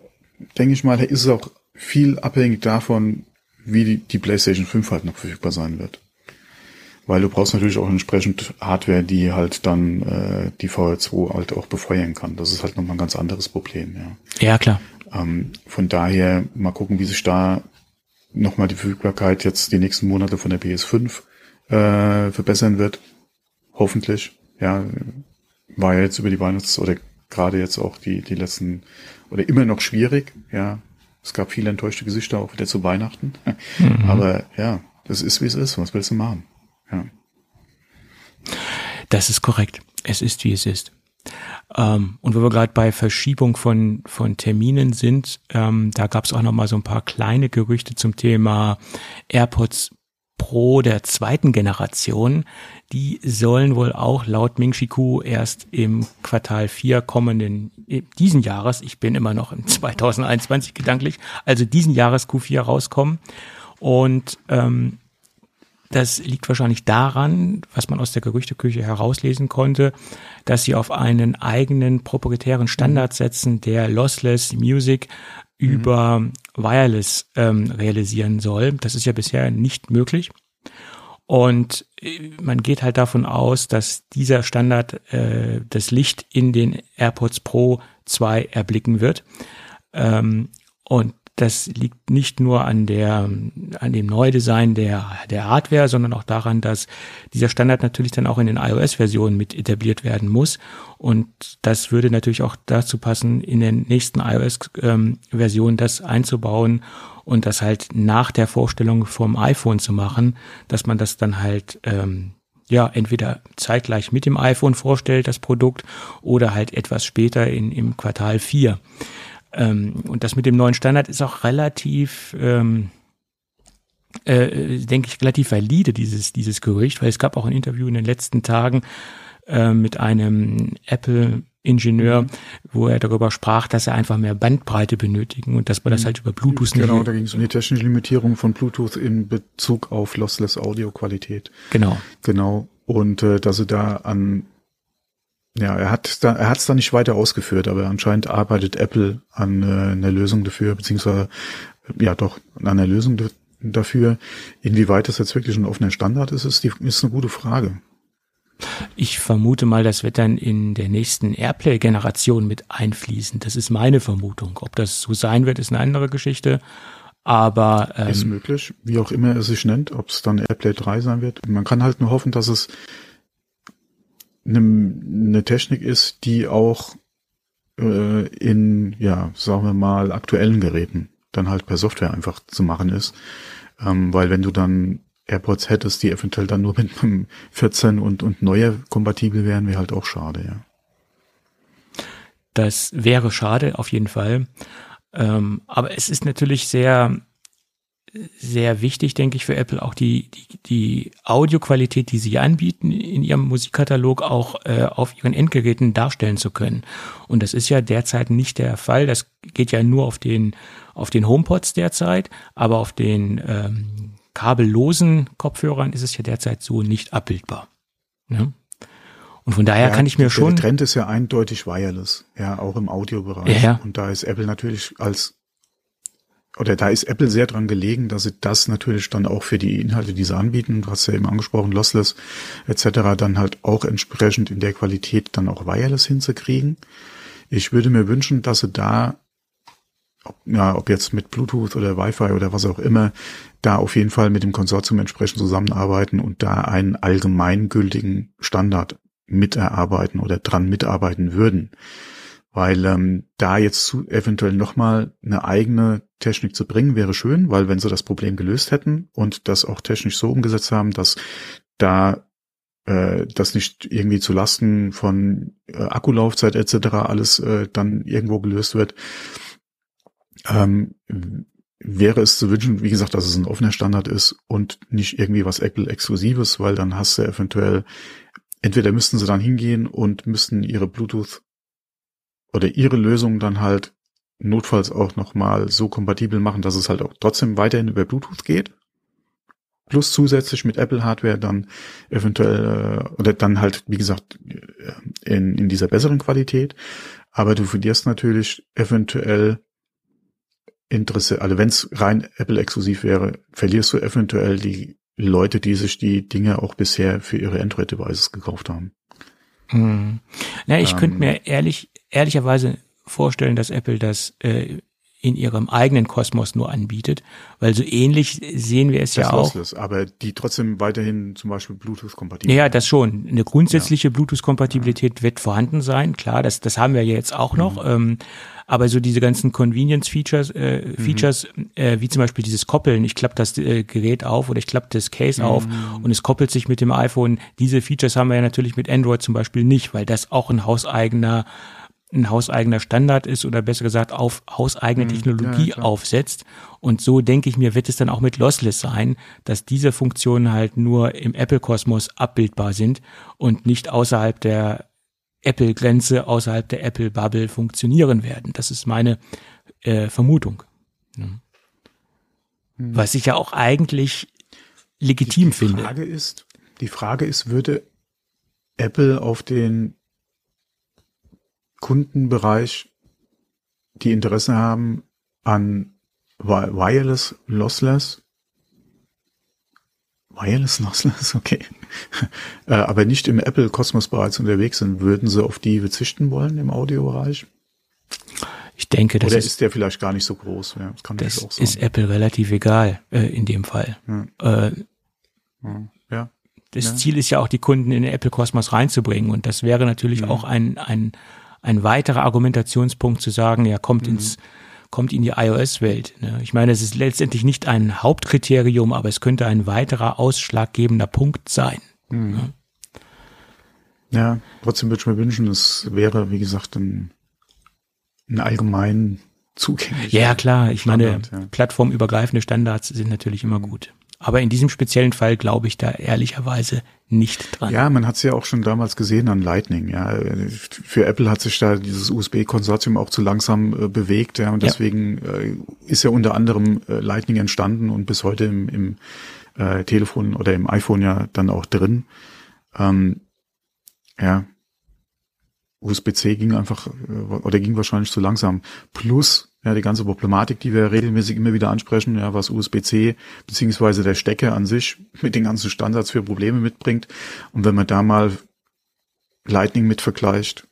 denke ich mal, ist es auch viel abhängig davon, wie die, die PlayStation 5 halt noch verfügbar sein wird. Weil du brauchst natürlich auch entsprechend Hardware, die halt dann äh, die VR2 halt auch befeuern kann. Das ist halt nochmal ein ganz anderes Problem, ja. Ja, klar. Ähm, von daher mal gucken, wie sich da nochmal die Verfügbarkeit jetzt die nächsten Monate von der PS5 äh, verbessern wird. Hoffentlich. Ja, war ja jetzt über die Weihnachts- oder gerade jetzt auch die, die letzten oder immer noch schwierig, ja. Es gab viele enttäuschte Gesichter auch wieder zu Weihnachten. Mhm. Aber ja, das ist wie es ist. Was willst du machen? Ja. Das ist korrekt. Es ist wie es ist. Ähm, und wo wir gerade bei Verschiebung von, von Terminen sind, ähm, da gab es auch noch mal so ein paar kleine Gerüchte zum Thema AirPods Pro der zweiten Generation. Die sollen wohl auch laut Ming Chi Ku erst im Quartal 4 kommenden äh, diesen Jahres, ich bin immer noch in 2021 gedanklich, also diesen Jahres Q4 rauskommen. Und ähm, das liegt wahrscheinlich daran, was man aus der Gerüchteküche herauslesen konnte, dass sie auf einen eigenen proprietären Standard setzen, der Lossless Music Mhm. über Wireless ähm, realisieren soll. Das ist ja bisher nicht möglich. Und äh, man geht halt davon aus, dass dieser Standard äh, das Licht in den AirPods Pro 2 erblicken wird. Ähm, und das liegt nicht nur an der, an dem Neudesign der, der Hardware, sondern auch daran, dass dieser Standard natürlich dann auch in den iOS-Versionen mit etabliert werden muss. Und das würde natürlich auch dazu passen, in den nächsten iOS-Versionen das einzubauen und das halt nach der Vorstellung vom iPhone zu machen, dass man das dann halt, ähm, ja, entweder zeitgleich mit dem iPhone vorstellt, das Produkt, oder halt etwas später in, im Quartal 4. Ähm, und das mit dem neuen Standard ist auch relativ, ähm, äh, denke ich, relativ valide, dieses, dieses Gerücht, weil es gab auch ein Interview in den letzten Tagen äh, mit einem Apple Ingenieur, wo er darüber sprach, dass er einfach mehr Bandbreite benötigen und dass man das mhm. halt über Bluetooth nicht. Genau, da ging es um die technische Limitierung von Bluetooth in Bezug auf Lossless Audio Qualität. Genau. Genau. Und äh, dass sie da an ja, er hat da, er hat es da nicht weiter ausgeführt, aber anscheinend arbeitet Apple an äh, einer Lösung dafür, beziehungsweise ja doch an einer Lösung dafür. Inwieweit das jetzt wirklich ein offener Standard ist, ist, die, ist eine gute Frage. Ich vermute mal, das wird dann in der nächsten Airplay-Generation mit einfließen. Das ist meine Vermutung. Ob das so sein wird, ist eine andere Geschichte. Aber ähm, ist möglich, wie auch immer es sich nennt, ob es dann Airplay 3 sein wird. Man kann halt nur hoffen, dass es eine, eine Technik ist, die auch äh, in, ja, sagen wir mal, aktuellen Geräten dann halt per Software einfach zu machen ist. Ähm, weil wenn du dann AirPods hättest, die eventuell dann nur mit einem 14 und, und neuer kompatibel wären, wäre halt auch schade, ja. Das wäre schade, auf jeden Fall. Ähm, aber es ist natürlich sehr sehr wichtig, denke ich, für Apple auch die, die, die Audioqualität, die sie anbieten, in ihrem Musikkatalog auch äh, auf ihren Endgeräten darstellen zu können. Und das ist ja derzeit nicht der Fall. Das geht ja nur auf den, auf den HomePods derzeit, aber auf den ähm, kabellosen Kopfhörern ist es ja derzeit so nicht abbildbar. Ne? Und von daher ja, kann ich mir schon. Der Trend ist ja eindeutig wireless, ja, auch im Audiobereich. Ja. Und da ist Apple natürlich als oder da ist Apple sehr dran gelegen, dass sie das natürlich dann auch für die Inhalte, die sie anbieten, du hast ja eben angesprochen, Lossless etc., dann halt auch entsprechend in der Qualität dann auch Wireless hinzukriegen. Ich würde mir wünschen, dass sie da, ob, ja, ob jetzt mit Bluetooth oder Wi-Fi oder was auch immer, da auf jeden Fall mit dem Konsortium entsprechend zusammenarbeiten und da einen allgemeingültigen Standard miterarbeiten oder dran mitarbeiten würden weil ähm, da jetzt zu, eventuell nochmal eine eigene Technik zu bringen, wäre schön, weil wenn sie das Problem gelöst hätten und das auch technisch so umgesetzt haben, dass da äh, das nicht irgendwie zu Lasten von äh, Akkulaufzeit etc. alles äh, dann irgendwo gelöst wird, ähm, wäre es zu wünschen, wie gesagt, dass es ein offener Standard ist und nicht irgendwie was Apple-Exklusives, weil dann hast du eventuell, entweder müssten sie dann hingehen und müssten ihre Bluetooth oder ihre Lösung dann halt notfalls auch nochmal so kompatibel machen, dass es halt auch trotzdem weiterhin über Bluetooth geht. Plus zusätzlich mit Apple Hardware dann eventuell, äh, oder dann halt, wie gesagt, äh, in, in dieser besseren Qualität. Aber du verlierst natürlich eventuell Interesse, also wenn es rein Apple exklusiv wäre, verlierst du eventuell die Leute, die sich die Dinge auch bisher für ihre Android-Devices gekauft haben. Hm. Na, ich ähm, könnte mir ehrlich, ehrlicherweise vorstellen, dass Apple das äh, in ihrem eigenen Kosmos nur anbietet, weil so ähnlich sehen wir es das ja auch. Lossless, aber die trotzdem weiterhin zum Beispiel Bluetooth-kompatibel. Ja, das schon. Eine grundsätzliche ja. Bluetooth-Kompatibilität ja. wird vorhanden sein, klar, das, das haben wir ja jetzt auch noch. Mhm. Ähm, aber so diese ganzen Convenience-Features, äh, mhm. Features, äh, wie zum Beispiel dieses Koppeln, ich klappe das äh, Gerät auf oder ich klappe das Case mhm. auf und es koppelt sich mit dem iPhone. Diese Features haben wir ja natürlich mit Android zum Beispiel nicht, weil das auch ein hauseigener ein hauseigener Standard ist oder besser gesagt auf hauseigene hm, Technologie ja, aufsetzt. Und so denke ich mir, wird es dann auch mit Lossless sein, dass diese Funktionen halt nur im Apple-Kosmos abbildbar sind und nicht außerhalb der Apple-Grenze, außerhalb der Apple-Bubble funktionieren werden. Das ist meine äh, Vermutung. Ja. Hm. Was ich ja auch eigentlich legitim die, die finde. Frage ist, die Frage ist, würde Apple auf den Kundenbereich, die Interesse haben an Wireless Lossless. Wireless Lossless, okay. Äh, aber nicht im Apple Kosmos bereits unterwegs sind, würden sie auf die verzichten wollen im Audiobereich? Ich denke, das Oder ist, ist der vielleicht gar nicht so groß? Ja, das kann das auch sein. ist Apple relativ egal äh, in dem Fall. Ja. Äh, ja. Das ja. Ziel ist ja auch, die Kunden in den Apple Kosmos reinzubringen und das wäre natürlich mhm. auch ein, ein ein weiterer Argumentationspunkt zu sagen, ja, kommt mhm. ins kommt in die iOS-Welt. Ne? Ich meine, es ist letztendlich nicht ein Hauptkriterium, aber es könnte ein weiterer ausschlaggebender Punkt sein. Mhm. Ne? Ja, trotzdem würde ich mir wünschen, es wäre, wie gesagt, ein, ein allgemein zugänglicher. Ja, klar. Ich Standard, meine, ja. plattformübergreifende Standards sind natürlich immer mhm. gut. Aber in diesem speziellen Fall glaube ich da ehrlicherweise nicht dran. Ja, man hat es ja auch schon damals gesehen an Lightning. Ja, für Apple hat sich da dieses USB-Konsortium auch zu langsam äh, bewegt. Ja, und deswegen ja. Äh, ist ja unter anderem äh, Lightning entstanden und bis heute im, im äh, Telefon oder im iPhone ja dann auch drin. Ähm, ja, USB-C ging einfach äh, oder ging wahrscheinlich zu langsam. Plus ja, die ganze Problematik, die wir regelmäßig immer wieder ansprechen, ja, was USB-C beziehungsweise der Stecker an sich mit den ganzen Standards für Probleme mitbringt. Und wenn man da mal Lightning mit vergleicht,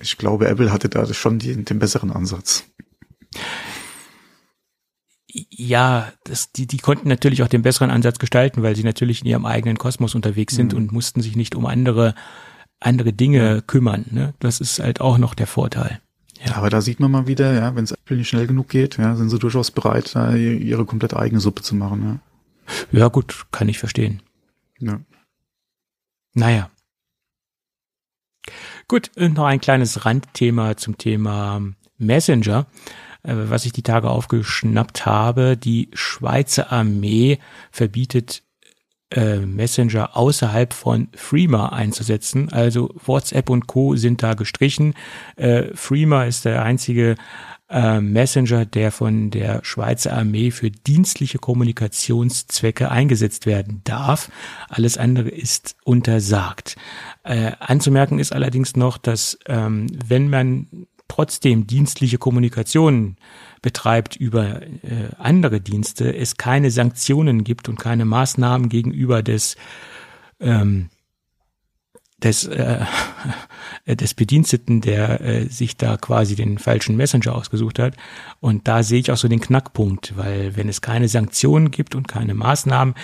ich glaube, Apple hatte da schon die, den besseren Ansatz. Ja, das, die, die konnten natürlich auch den besseren Ansatz gestalten, weil sie natürlich in ihrem eigenen Kosmos unterwegs sind mhm. und mussten sich nicht um andere, andere Dinge kümmern. Ne? Das ist halt auch noch der Vorteil. Ja, aber da sieht man mal wieder, ja, wenn es Apple nicht schnell genug geht, ja, sind sie durchaus bereit, da ihre komplett eigene Suppe zu machen. Ja, ja gut, kann ich verstehen. Ja. Naja. Gut, und noch ein kleines Randthema zum Thema Messenger, äh, was ich die Tage aufgeschnappt habe. Die Schweizer Armee verbietet äh, Messenger außerhalb von Freema einzusetzen. Also WhatsApp und Co. sind da gestrichen. Äh, Freema ist der einzige äh, Messenger, der von der Schweizer Armee für dienstliche Kommunikationszwecke eingesetzt werden darf. Alles andere ist untersagt. Äh, anzumerken ist allerdings noch, dass ähm, wenn man trotzdem dienstliche Kommunikation betreibt über äh, andere Dienste, es keine Sanktionen gibt und keine Maßnahmen gegenüber des ähm, des, äh, des Bediensteten, der äh, sich da quasi den falschen Messenger ausgesucht hat. Und da sehe ich auch so den Knackpunkt, weil wenn es keine Sanktionen gibt und keine Maßnahmen,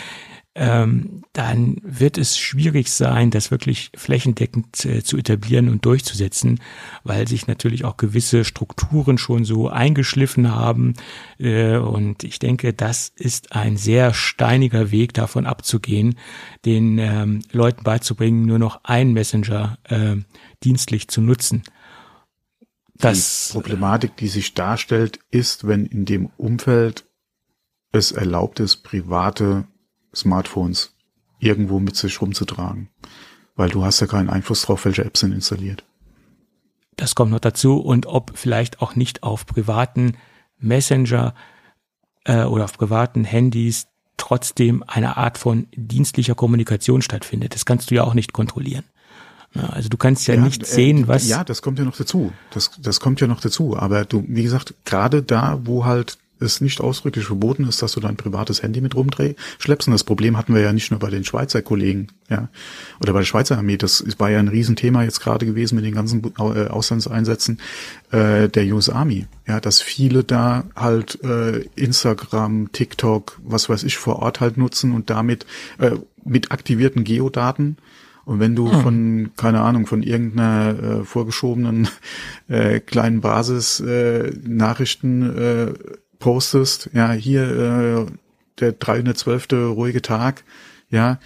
ähm, dann wird es schwierig sein, das wirklich flächendeckend äh, zu etablieren und durchzusetzen, weil sich natürlich auch gewisse Strukturen schon so eingeschliffen haben. Äh, und ich denke, das ist ein sehr steiniger Weg, davon abzugehen, den ähm, Leuten beizubringen, nur noch ein Messenger äh, dienstlich zu nutzen. Das, die Problematik, die sich darstellt, ist, wenn in dem Umfeld es erlaubt ist, private Smartphones irgendwo mit sich rumzutragen. Weil du hast ja keinen Einfluss drauf, welche Apps sind installiert. Das kommt noch dazu und ob vielleicht auch nicht auf privaten Messenger äh, oder auf privaten Handys trotzdem eine Art von dienstlicher Kommunikation stattfindet. Das kannst du ja auch nicht kontrollieren. Also du kannst ja, ja nicht äh, sehen, was. Ja, das kommt ja noch dazu. Das, das kommt ja noch dazu. Aber du, wie gesagt, gerade da, wo halt es nicht ausdrücklich verboten ist, dass du dein privates Handy mit rumschleppst. Und das Problem hatten wir ja nicht nur bei den Schweizer Kollegen, ja, oder bei der Schweizer Armee. Das war ja ein Riesenthema jetzt gerade gewesen mit den ganzen äh, Auslandseinsätzen äh, der US Army. Ja, dass viele da halt äh, Instagram, TikTok, was weiß ich, vor Ort halt nutzen und damit äh, mit aktivierten Geodaten und wenn du hm. von, keine Ahnung, von irgendeiner äh, vorgeschobenen äh, kleinen Basis äh, Nachrichten äh, postest, ja, hier äh, der 312. ruhige Tag, ja,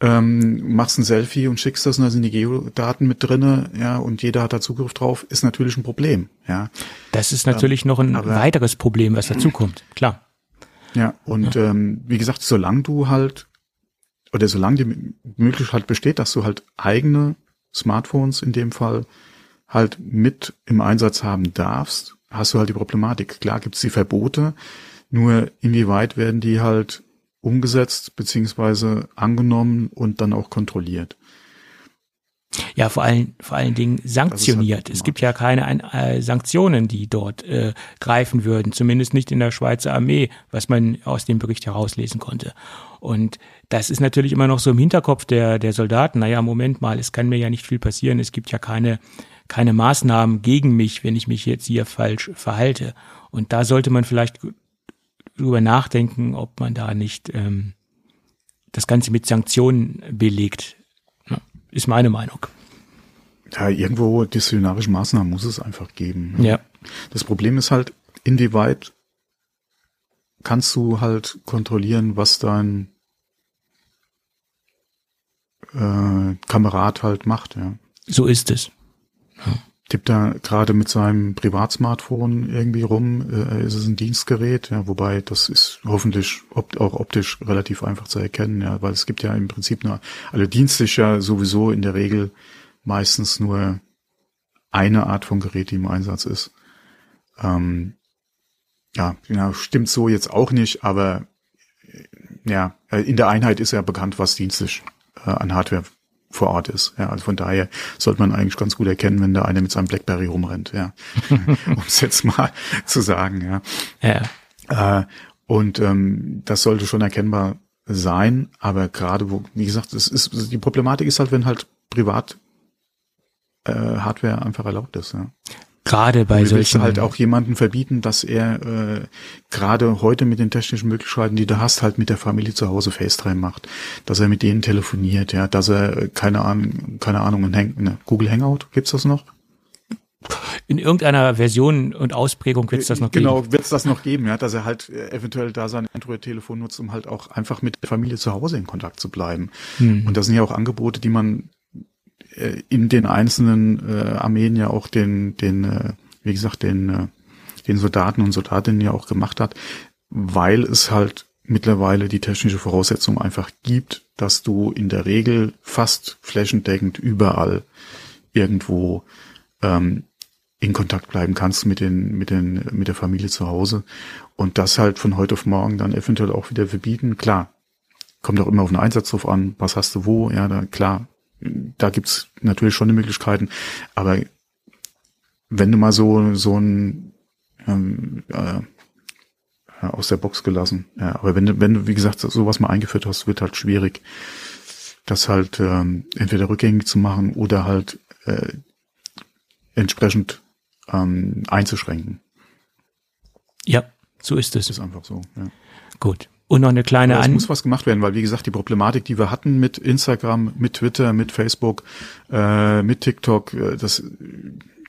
ähm, machst ein Selfie und schickst das und da sind die Geodaten mit drinne, ja, und jeder hat da Zugriff drauf, ist natürlich ein Problem, ja. Das ist natürlich ähm, noch ein aber, weiteres Problem, was dazukommt, klar. Ja, und ja. Ähm, wie gesagt, solange du halt oder solange die Möglichkeit besteht, dass du halt eigene Smartphones in dem Fall halt mit im Einsatz haben darfst, hast du halt die Problematik. Klar gibt's die Verbote, nur inwieweit werden die halt umgesetzt beziehungsweise angenommen und dann auch kontrolliert. Ja, vor allen, vor allen Dingen sanktioniert. Halt es gibt ja keine äh, Sanktionen, die dort äh, greifen würden, zumindest nicht in der Schweizer Armee, was man aus dem Bericht herauslesen konnte. Und das ist natürlich immer noch so im Hinterkopf der, der Soldaten. Naja, Moment mal, es kann mir ja nicht viel passieren. Es gibt ja keine, keine Maßnahmen gegen mich, wenn ich mich jetzt hier falsch verhalte. Und da sollte man vielleicht drüber nachdenken, ob man da nicht ähm, das Ganze mit Sanktionen belegt ist meine Meinung. Ja, irgendwo disziplinarische Maßnahmen muss es einfach geben. Ja. Das Problem ist halt, inwieweit kannst du halt kontrollieren, was dein äh, Kamerad halt macht, ja. So ist es. Tippt er gerade mit seinem Privatsmartphone irgendwie rum, äh, ist es ein Dienstgerät, ja, wobei das ist hoffentlich opt auch optisch relativ einfach zu erkennen, ja, weil es gibt ja im Prinzip nur, also dienstlich ja sowieso in der Regel meistens nur eine Art von Gerät, die im Einsatz ist. Ähm, ja, genau, stimmt so jetzt auch nicht, aber ja, in der Einheit ist ja bekannt, was dienstlich äh, an Hardware vor Ort ist. Ja, also von daher sollte man eigentlich ganz gut erkennen, wenn da einer mit seinem Blackberry rumrennt, ja. um es jetzt mal zu sagen, ja. ja. Äh, und ähm, das sollte schon erkennbar sein, aber gerade wo, wie gesagt, es ist die Problematik ist halt, wenn halt privat äh, Hardware einfach erlaubt ist, ja. Gerade bei solchen. halt auch jemanden verbieten, dass er äh, gerade heute mit den technischen Möglichkeiten, die du hast, halt mit der Familie zu Hause FaceTime macht, dass er mit denen telefoniert, ja, dass er äh, keine Ahnung, keine Ahnung, ein Hang ne, Google Hangout gibt's das noch? In irgendeiner Version und Ausprägung wird es das noch genau, geben. Genau, wird es das noch geben, ja, dass er halt äh, eventuell da sein Android-Telefon nutzt, um halt auch einfach mit der Familie zu Hause in Kontakt zu bleiben. Hm. Und das sind ja auch Angebote, die man äh, in den einzelnen äh, Armeen ja auch den, den, äh, wie gesagt, den, äh, den Soldaten und Soldatinnen ja auch gemacht hat, weil es halt mittlerweile die technische Voraussetzung einfach gibt, dass du in der Regel fast flächendeckend überall irgendwo ähm, in Kontakt bleiben kannst mit den, mit den, mit der Familie zu Hause. Und das halt von heute auf morgen dann eventuell auch wieder verbieten. Klar, kommt auch immer auf den Einsatz an, was hast du wo, ja, da, klar, da gibt's natürlich schon die Möglichkeiten, aber wenn du mal so so ein ähm, äh, aus der Box gelassen, ja, aber wenn du wenn du wie gesagt sowas mal eingeführt hast, wird halt schwierig, das halt ähm, entweder rückgängig zu machen oder halt äh, entsprechend ähm, einzuschränken. Ja, so ist es. Das ist einfach so. Ja. Gut. Und noch eine kleine Es muss was gemacht werden, weil wie gesagt, die Problematik, die wir hatten mit Instagram, mit Twitter, mit Facebook, äh, mit TikTok, äh, das,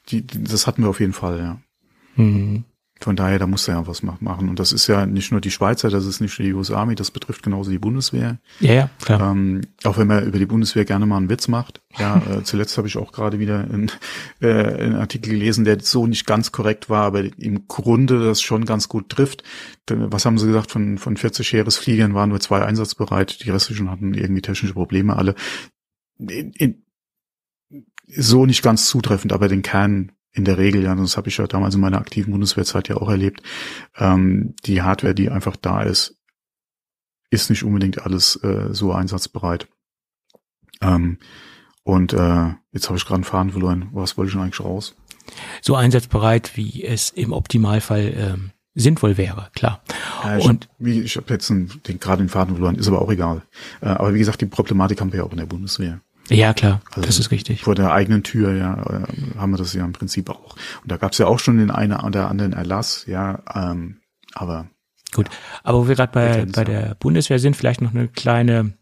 die, das hatten wir auf jeden Fall, ja. Mhm. Von daher, da muss er ja was machen. Und das ist ja nicht nur die Schweizer, das ist nicht nur die US Army, das betrifft genauso die Bundeswehr. Ja, ja, klar. Ähm, auch wenn man über die Bundeswehr gerne mal einen Witz macht. Ja, äh, zuletzt habe ich auch gerade wieder einen, äh, einen Artikel gelesen, der so nicht ganz korrekt war, aber im Grunde das schon ganz gut trifft. Was haben sie gesagt? Von, von 40 Heeresfliegern waren nur zwei einsatzbereit, die restlichen hatten irgendwie technische Probleme alle. In, in, so nicht ganz zutreffend, aber den Kern in der Regel, ja, das habe ich ja damals in meiner aktiven Bundeswehrzeit ja auch erlebt, ähm, die Hardware, die einfach da ist, ist nicht unbedingt alles äh, so einsatzbereit. Ähm, und äh, jetzt habe ich gerade einen Faden verloren. Was wollte ich denn eigentlich raus? So einsatzbereit, wie es im Optimalfall ähm, sinnvoll wäre, klar. Ja, ich und hab, ich habe jetzt einen, den, gerade den Faden verloren, ist aber auch egal. Äh, aber wie gesagt, die Problematik haben wir ja auch in der Bundeswehr. Ja, klar, also das ist richtig. Vor der eigenen Tür, ja, haben wir das ja im Prinzip auch. Und da gab es ja auch schon den einen oder anderen Erlass, ja, ähm, aber. Gut, ja, aber wo wir gerade bei, bei der Bundeswehr sind, vielleicht noch eine kleine,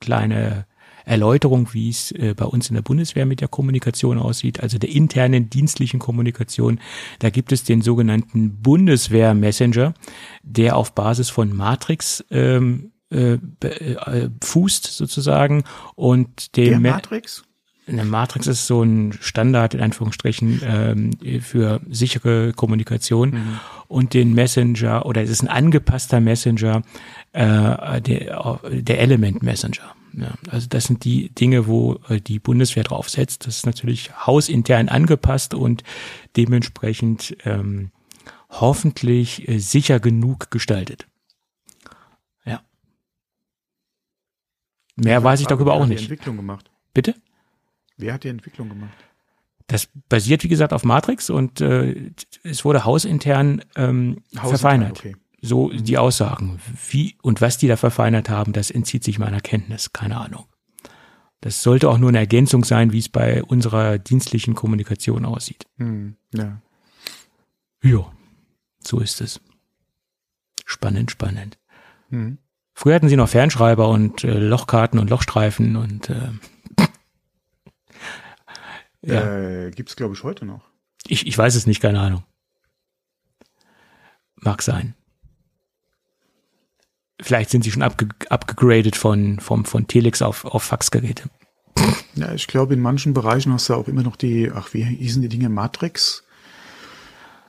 kleine Erläuterung, wie es äh, bei uns in der Bundeswehr mit der Kommunikation aussieht, also der internen dienstlichen Kommunikation. Da gibt es den sogenannten Bundeswehr Messenger, der auf Basis von Matrix ähm, äh, äh, fußt sozusagen und den der Matrix? Eine Matrix ist so ein Standard in Anführungsstrichen ähm, für sichere Kommunikation mhm. und den Messenger oder es ist ein angepasster Messenger, äh, der, der Element Messenger. Ja, also das sind die Dinge, wo äh, die Bundeswehr draufsetzt. Das ist natürlich hausintern angepasst und dementsprechend ähm, hoffentlich äh, sicher genug gestaltet. Mehr weiß ich darüber auch nicht. Wer hat die Entwicklung gemacht? Bitte? Wer hat die Entwicklung gemacht? Das basiert, wie gesagt, auf Matrix und äh, es wurde hausintern ähm, hausintern, verfeinert. Okay. So die Aussagen. Wie und was die da verfeinert haben, das entzieht sich meiner Kenntnis. Keine Ahnung. Das sollte auch nur eine Ergänzung sein, wie es bei unserer dienstlichen Kommunikation aussieht. Hm, ja. Ja, so ist es. Spannend, spannend. Hm. Früher hatten sie noch Fernschreiber und äh, Lochkarten und Lochstreifen und äh, ja. Äh, gibt's glaube ich heute noch. Ich, ich weiß es nicht, keine Ahnung. Mag sein. Vielleicht sind sie schon abge abgegradet von, vom, von Telex auf, auf Faxgeräte. Ja, ich glaube, in manchen Bereichen hast du auch immer noch die, ach, wie hießen die Dinge, Matrix?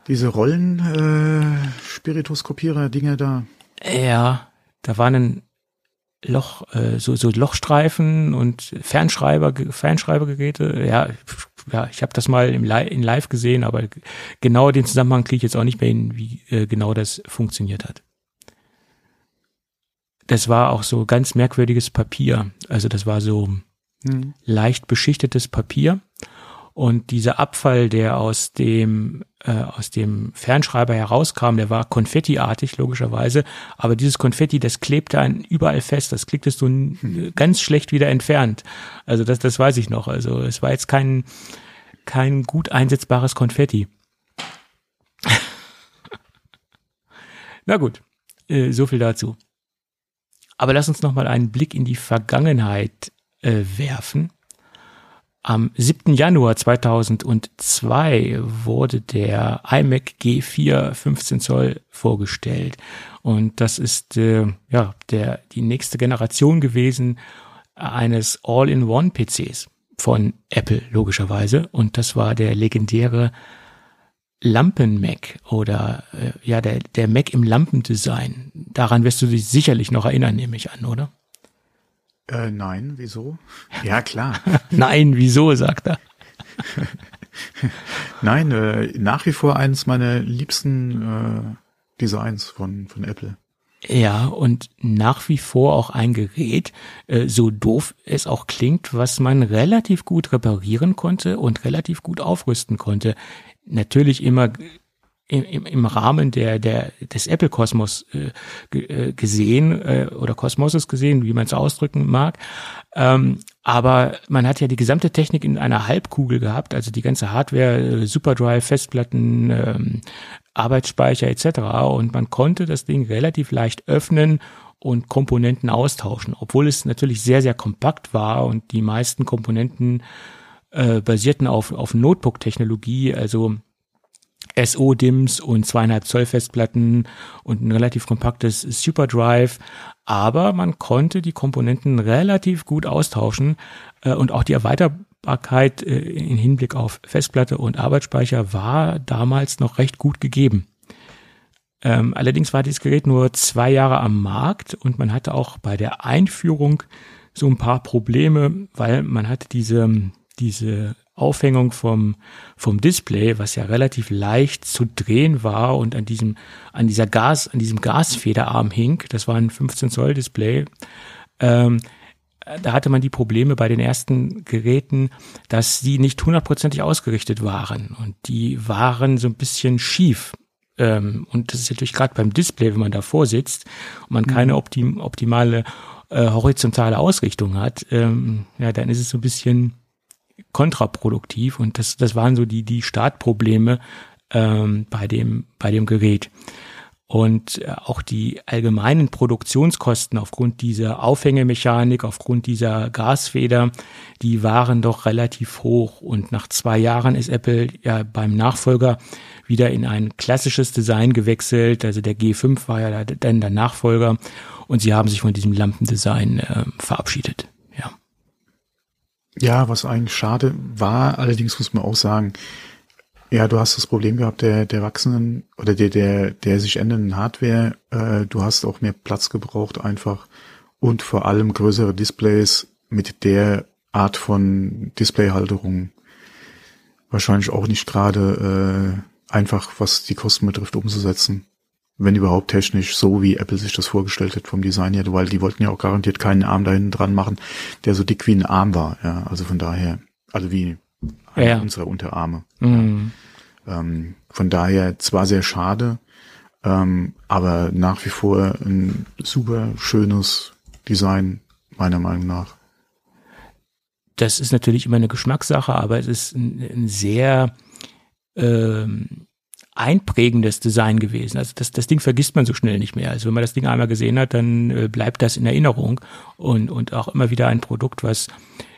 Diese Rollen, äh, Spirituskopierer-Dinge da. Ja, da waren ein Loch, äh, so, so Lochstreifen und Fernschreiber, Fernschreibergeräte. Ja, ja, ich habe das mal im Li in Live gesehen, aber genau den Zusammenhang kriege ich jetzt auch nicht mehr hin, wie äh, genau das funktioniert hat. Das war auch so ganz merkwürdiges Papier. Also das war so hm. leicht beschichtetes Papier und dieser Abfall, der aus dem, äh, aus dem Fernschreiber herauskam, der war konfettiartig, logischerweise. Aber dieses Konfetti, das klebte einen überall fest. Das klicktest du hm. ganz schlecht wieder entfernt. Also das, das weiß ich noch. Also es war jetzt kein, kein gut einsetzbares Konfetti. Na gut, äh, so viel dazu. Aber lass uns noch mal einen Blick in die Vergangenheit äh, werfen. Am 7. Januar 2002 wurde der iMac G4 15 Zoll vorgestellt und das ist äh, ja der die nächste Generation gewesen eines All-in-One PCs von Apple logischerweise und das war der legendäre Lampen-Mac oder äh, ja der der Mac im Lampendesign. Daran wirst du dich sicherlich noch erinnern, nehme ich an, oder? Äh, nein, wieso? Ja, klar. nein, wieso, sagt er. nein, äh, nach wie vor eines meiner liebsten äh, Designs von, von Apple. Ja, und nach wie vor auch ein Gerät, äh, so doof es auch klingt, was man relativ gut reparieren konnte und relativ gut aufrüsten konnte. Natürlich immer im, im Rahmen der, der, des Apple-Kosmos äh, äh, gesehen äh, oder Kosmoses gesehen, wie man es ausdrücken mag. Ähm, aber man hat ja die gesamte Technik in einer Halbkugel gehabt, also die ganze Hardware, äh, Superdrive, Festplatten, ähm, Arbeitsspeicher etc. Und man konnte das Ding relativ leicht öffnen und Komponenten austauschen, obwohl es natürlich sehr, sehr kompakt war und die meisten Komponenten äh, basierten auf, auf Notebook-Technologie, also SO-DIMMs und zweieinhalb Zoll Festplatten und ein relativ kompaktes Superdrive. Aber man konnte die Komponenten relativ gut austauschen äh, und auch die Erweiterbarkeit äh, in Hinblick auf Festplatte und Arbeitsspeicher war damals noch recht gut gegeben. Ähm, allerdings war dieses Gerät nur zwei Jahre am Markt und man hatte auch bei der Einführung so ein paar Probleme, weil man hatte diese, diese Aufhängung vom, vom Display, was ja relativ leicht zu drehen war und an diesem, an dieser Gas, an diesem Gasfederarm hing. Das war ein 15 Zoll Display. Ähm, da hatte man die Probleme bei den ersten Geräten, dass sie nicht hundertprozentig ausgerichtet waren und die waren so ein bisschen schief Ähm, und das ist natürlich gerade beim Display, wenn man davor sitzt und man keine mhm. optim optimale äh, horizontale Ausrichtung hat, ähm, ja, dann ist es so ein bisschen kontraproduktiv und das, das waren so die, die Startprobleme ähm, bei dem, bei dem Gerät. Und äh, auch die allgemeinen Produktionskosten aufgrund dieser Aufhängemechanik, aufgrund dieser Gasfeder, die waren doch relativ hoch. Und nach zwei Jahren ist Apple ja beim Nachfolger wieder in ein klassisches Design gewechselt. Also der G5 war ja dann der Nachfolger und sie haben sich von diesem Lampendesign äh, verabschiedet. Ja. Was eigentlich schade war, allerdings muss man auch sagen, ja, du hast das Problem gehabt der, der wachsenden oder der, der, der sich ändernden Hardware. Äh, du hast auch mehr Platz gebraucht einfach und vor allem größere Displays mit der Art von Displayhalterung. Wahrscheinlich auch nicht gerade äh, einfach, was die Kosten betrifft, umzusetzen. Wenn überhaupt technisch, so wie Apple sich das vorgestellt hat vom Design her, weil die wollten ja auch garantiert keinen Arm da hinten dran machen, der so dick wie ein Arm war. Ja, also von daher, also wie ja. unserer Unterarme. Mhm. Ähm, von daher zwar sehr schade, ähm, aber nach wie vor ein super schönes Design, meiner Meinung nach. Das ist natürlich immer eine Geschmackssache, aber es ist ein, ein sehr ähm, einprägendes Design gewesen. Also das, das Ding vergisst man so schnell nicht mehr. Also wenn man das Ding einmal gesehen hat, dann äh, bleibt das in Erinnerung und, und auch immer wieder ein Produkt, was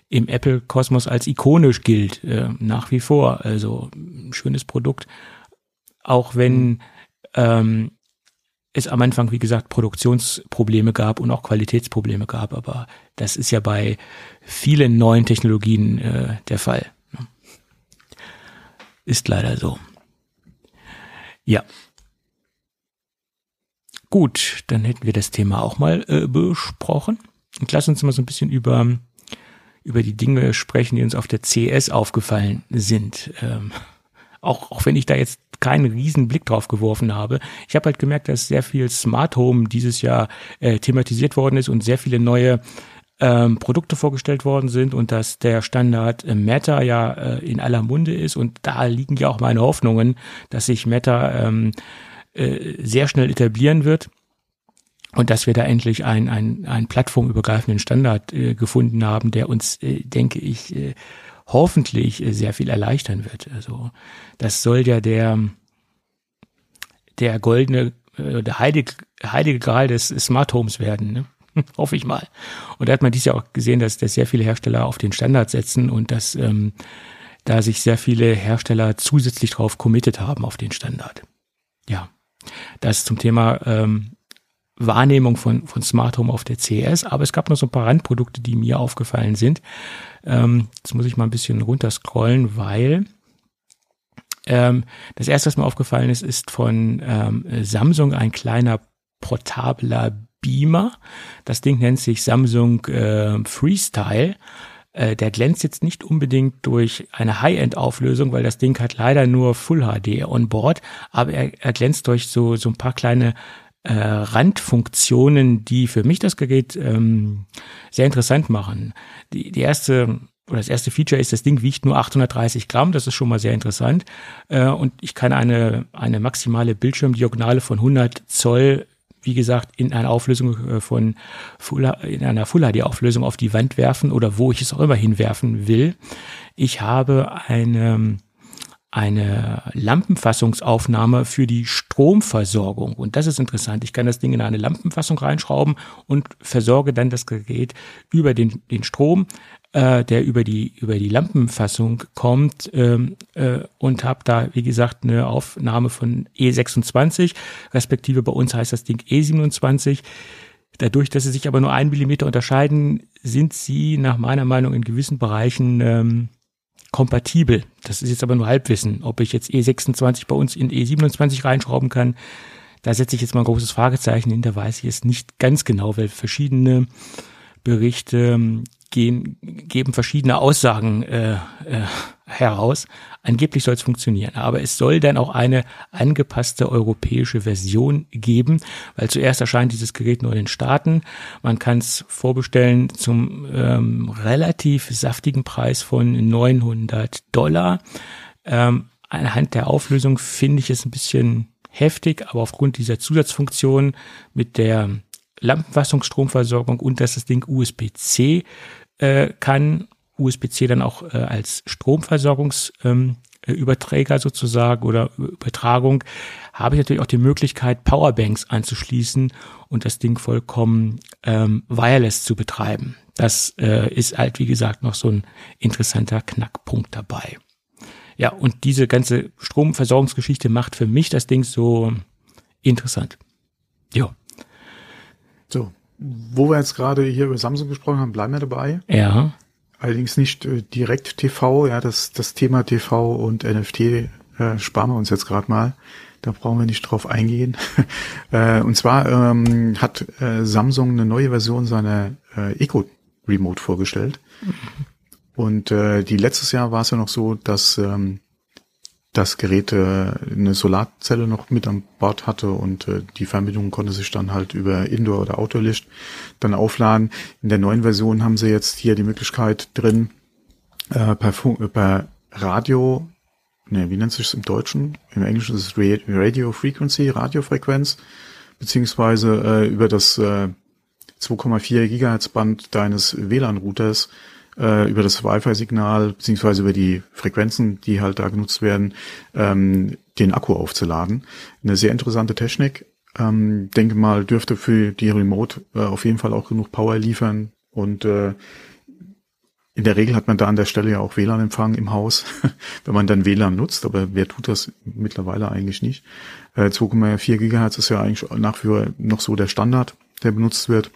im Apple-Kosmos als ikonisch gilt, äh, nach wie vor. Also ein schönes Produkt, auch wenn mhm. ähm, es am Anfang, wie gesagt, Produktionsprobleme gab und auch Qualitätsprobleme gab, aber das ist ja bei vielen neuen Technologien äh, der Fall. Ist leider so. Ja. Gut, dann hätten wir das Thema auch mal äh, besprochen. Und lass uns mal so ein bisschen über über die Dinge sprechen, die uns auf der CS aufgefallen sind. Ähm, auch, auch wenn ich da jetzt keinen riesen Blick drauf geworfen habe. Ich habe halt gemerkt, dass sehr viel Smart Home dieses Jahr äh, thematisiert worden ist und sehr viele neue ähm, Produkte vorgestellt worden sind und dass der Standard äh, Meta ja äh, in aller Munde ist und da liegen ja auch meine Hoffnungen, dass sich Meta ähm, äh, sehr schnell etablieren wird und dass wir da endlich einen, einen, einen plattformübergreifenden Standard äh, gefunden haben, der uns, äh, denke ich, äh, hoffentlich äh, sehr viel erleichtern wird. Also das soll ja der der goldene, äh, der heilige, heilige Gral des Smart Homes werden, ne? hoffe ich mal. Und da hat man dies ja auch gesehen, dass, dass sehr viele Hersteller auf den Standard setzen und dass ähm, da sich sehr viele Hersteller zusätzlich drauf committed haben auf den Standard. Ja, das zum Thema ähm, Wahrnehmung von, von Smart Home auf der CS, aber es gab noch so ein paar Randprodukte, die mir aufgefallen sind. Ähm, jetzt muss ich mal ein bisschen runterscrollen, weil ähm, das erste, was mir aufgefallen ist, ist von ähm, Samsung ein kleiner portabler Beamer. Das Ding nennt sich Samsung äh, Freestyle. Äh, der glänzt jetzt nicht unbedingt durch eine High-End-Auflösung, weil das Ding hat leider nur Full HD on board, aber er, er glänzt durch so, so ein paar kleine äh, Randfunktionen, die für mich das Gerät ähm, sehr interessant machen. Die, die erste oder das erste Feature ist, das Ding wiegt nur 830 Gramm, das ist schon mal sehr interessant. Äh, und ich kann eine, eine maximale Bildschirmdiagonale von 100 Zoll, wie gesagt, in einer Auflösung äh, von Full, in einer Full HD Auflösung auf die Wand werfen oder wo ich es auch immer hinwerfen will. Ich habe eine eine Lampenfassungsaufnahme für die Stromversorgung. Und das ist interessant. Ich kann das Ding in eine Lampenfassung reinschrauben und versorge dann das Gerät über den, den Strom, äh, der über die, über die Lampenfassung kommt ähm, äh, und habe da, wie gesagt, eine Aufnahme von E26, respektive bei uns heißt das Ding E27. Dadurch, dass sie sich aber nur ein Millimeter unterscheiden, sind sie nach meiner Meinung in gewissen Bereichen ähm, kompatibel. Das ist jetzt aber nur Halbwissen. Ob ich jetzt E26 bei uns in E27 reinschrauben kann, da setze ich jetzt mal ein großes Fragezeichen hinter, weiß ich es nicht ganz genau, weil verschiedene Berichte ähm, gehen, geben verschiedene Aussagen äh, äh, heraus. Angeblich soll es funktionieren, aber es soll dann auch eine angepasste europäische Version geben, weil zuerst erscheint dieses Gerät nur in den Staaten. Man kann es vorbestellen zum ähm, relativ saftigen Preis von 900 Dollar. Ähm, anhand der Auflösung finde ich es ein bisschen heftig, aber aufgrund dieser Zusatzfunktion mit der Lampenfassungsstromversorgung und dass das Ding USB-C äh, kann, USB-C dann auch äh, als Stromversorgungsüberträger ähm, sozusagen oder Übertragung, habe ich natürlich auch die Möglichkeit, Powerbanks anzuschließen und das Ding vollkommen ähm, wireless zu betreiben. Das äh, ist halt, wie gesagt, noch so ein interessanter Knackpunkt dabei. Ja, und diese ganze Stromversorgungsgeschichte macht für mich das Ding so interessant. Ja. Wo wir jetzt gerade hier über Samsung gesprochen haben, bleiben wir dabei. Ja. Allerdings nicht äh, direkt TV, ja, das, das Thema TV und NFT äh, sparen wir uns jetzt gerade mal. Da brauchen wir nicht drauf eingehen. äh, und zwar ähm, hat äh, Samsung eine neue Version seiner äh, Eco Remote vorgestellt. Mhm. Und äh, die letztes Jahr war es ja noch so, dass ähm, das Gerät äh, eine Solarzelle noch mit an Bord hatte und äh, die Fernbedienung konnte sich dann halt über Indoor- oder Outdoor-Licht dann aufladen. In der neuen Version haben sie jetzt hier die Möglichkeit drin, äh, per, Funk, äh, per Radio, ne, wie nennt sich es im Deutschen? Im Englischen ist es Radio Frequency, Radiofrequenz, beziehungsweise äh, über das äh, 2,4 Gigahertz Band deines WLAN-Routers äh, über das Wi-Fi-Signal beziehungsweise über die Frequenzen, die halt da genutzt werden, ähm, den Akku aufzuladen. Eine sehr interessante Technik. Ähm, denke mal, dürfte für die Remote äh, auf jeden Fall auch genug Power liefern und äh, in der Regel hat man da an der Stelle ja auch WLAN-Empfang im Haus, wenn man dann WLAN nutzt, aber wer tut das mittlerweile eigentlich nicht? Äh, 2,4 Gigahertz ist ja eigentlich nach wie vor noch so der Standard, der benutzt wird.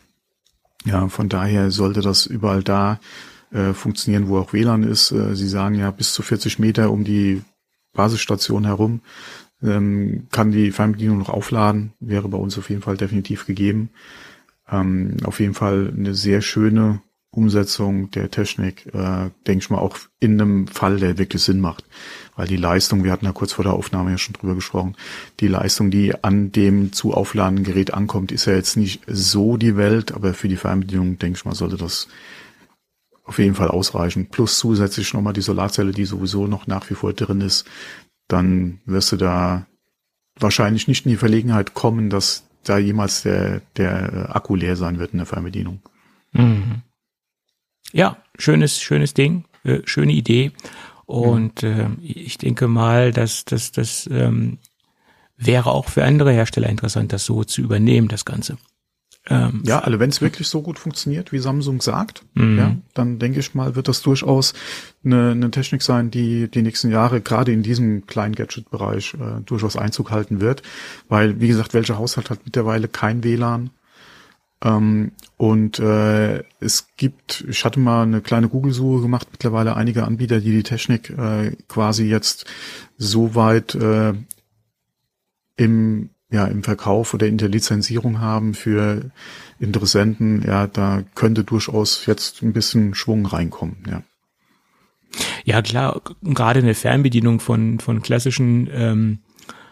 Ja, von daher sollte das überall da äh, funktionieren, wo auch WLAN ist. Äh, Sie sagen ja bis zu 40 Meter um die Basisstation herum ähm, kann die Fernbedienung noch aufladen. Wäre bei uns auf jeden Fall definitiv gegeben. Ähm, auf jeden Fall eine sehr schöne Umsetzung der Technik, äh, denke ich mal, auch in einem Fall, der wirklich Sinn macht. Weil die Leistung, wir hatten ja kurz vor der Aufnahme ja schon drüber gesprochen, die Leistung, die an dem zu aufladenden Gerät ankommt, ist ja jetzt nicht so die Welt, aber für die Fernbedienung, denke ich mal, sollte das auf jeden Fall ausreichen. Plus zusätzlich nochmal die Solarzelle, die sowieso noch nach wie vor drin ist. Dann wirst du da wahrscheinlich nicht in die Verlegenheit kommen, dass da jemals der, der Akku leer sein wird in der Fernbedienung. Mhm. Ja, schönes, schönes Ding, äh, schöne Idee. Und äh, ich denke mal, dass das, das ähm, wäre auch für andere Hersteller interessant, das so zu übernehmen, das Ganze. Ähm, ja, also wenn es wirklich so gut funktioniert, wie Samsung sagt, mhm. ja, dann denke ich mal, wird das durchaus eine, eine Technik sein, die die nächsten Jahre gerade in diesem kleinen Gadget-Bereich äh, durchaus Einzug halten wird. Weil, wie gesagt, welcher Haushalt hat mittlerweile kein WLAN? Ähm, und äh, es gibt, ich hatte mal eine kleine Google-Suche gemacht, mittlerweile einige Anbieter, die die Technik äh, quasi jetzt so weit äh, im ja, im Verkauf oder in der Lizenzierung haben für Interessenten, ja, da könnte durchaus jetzt ein bisschen Schwung reinkommen, ja. Ja, klar, gerade eine Fernbedienung von, von klassischen, ähm,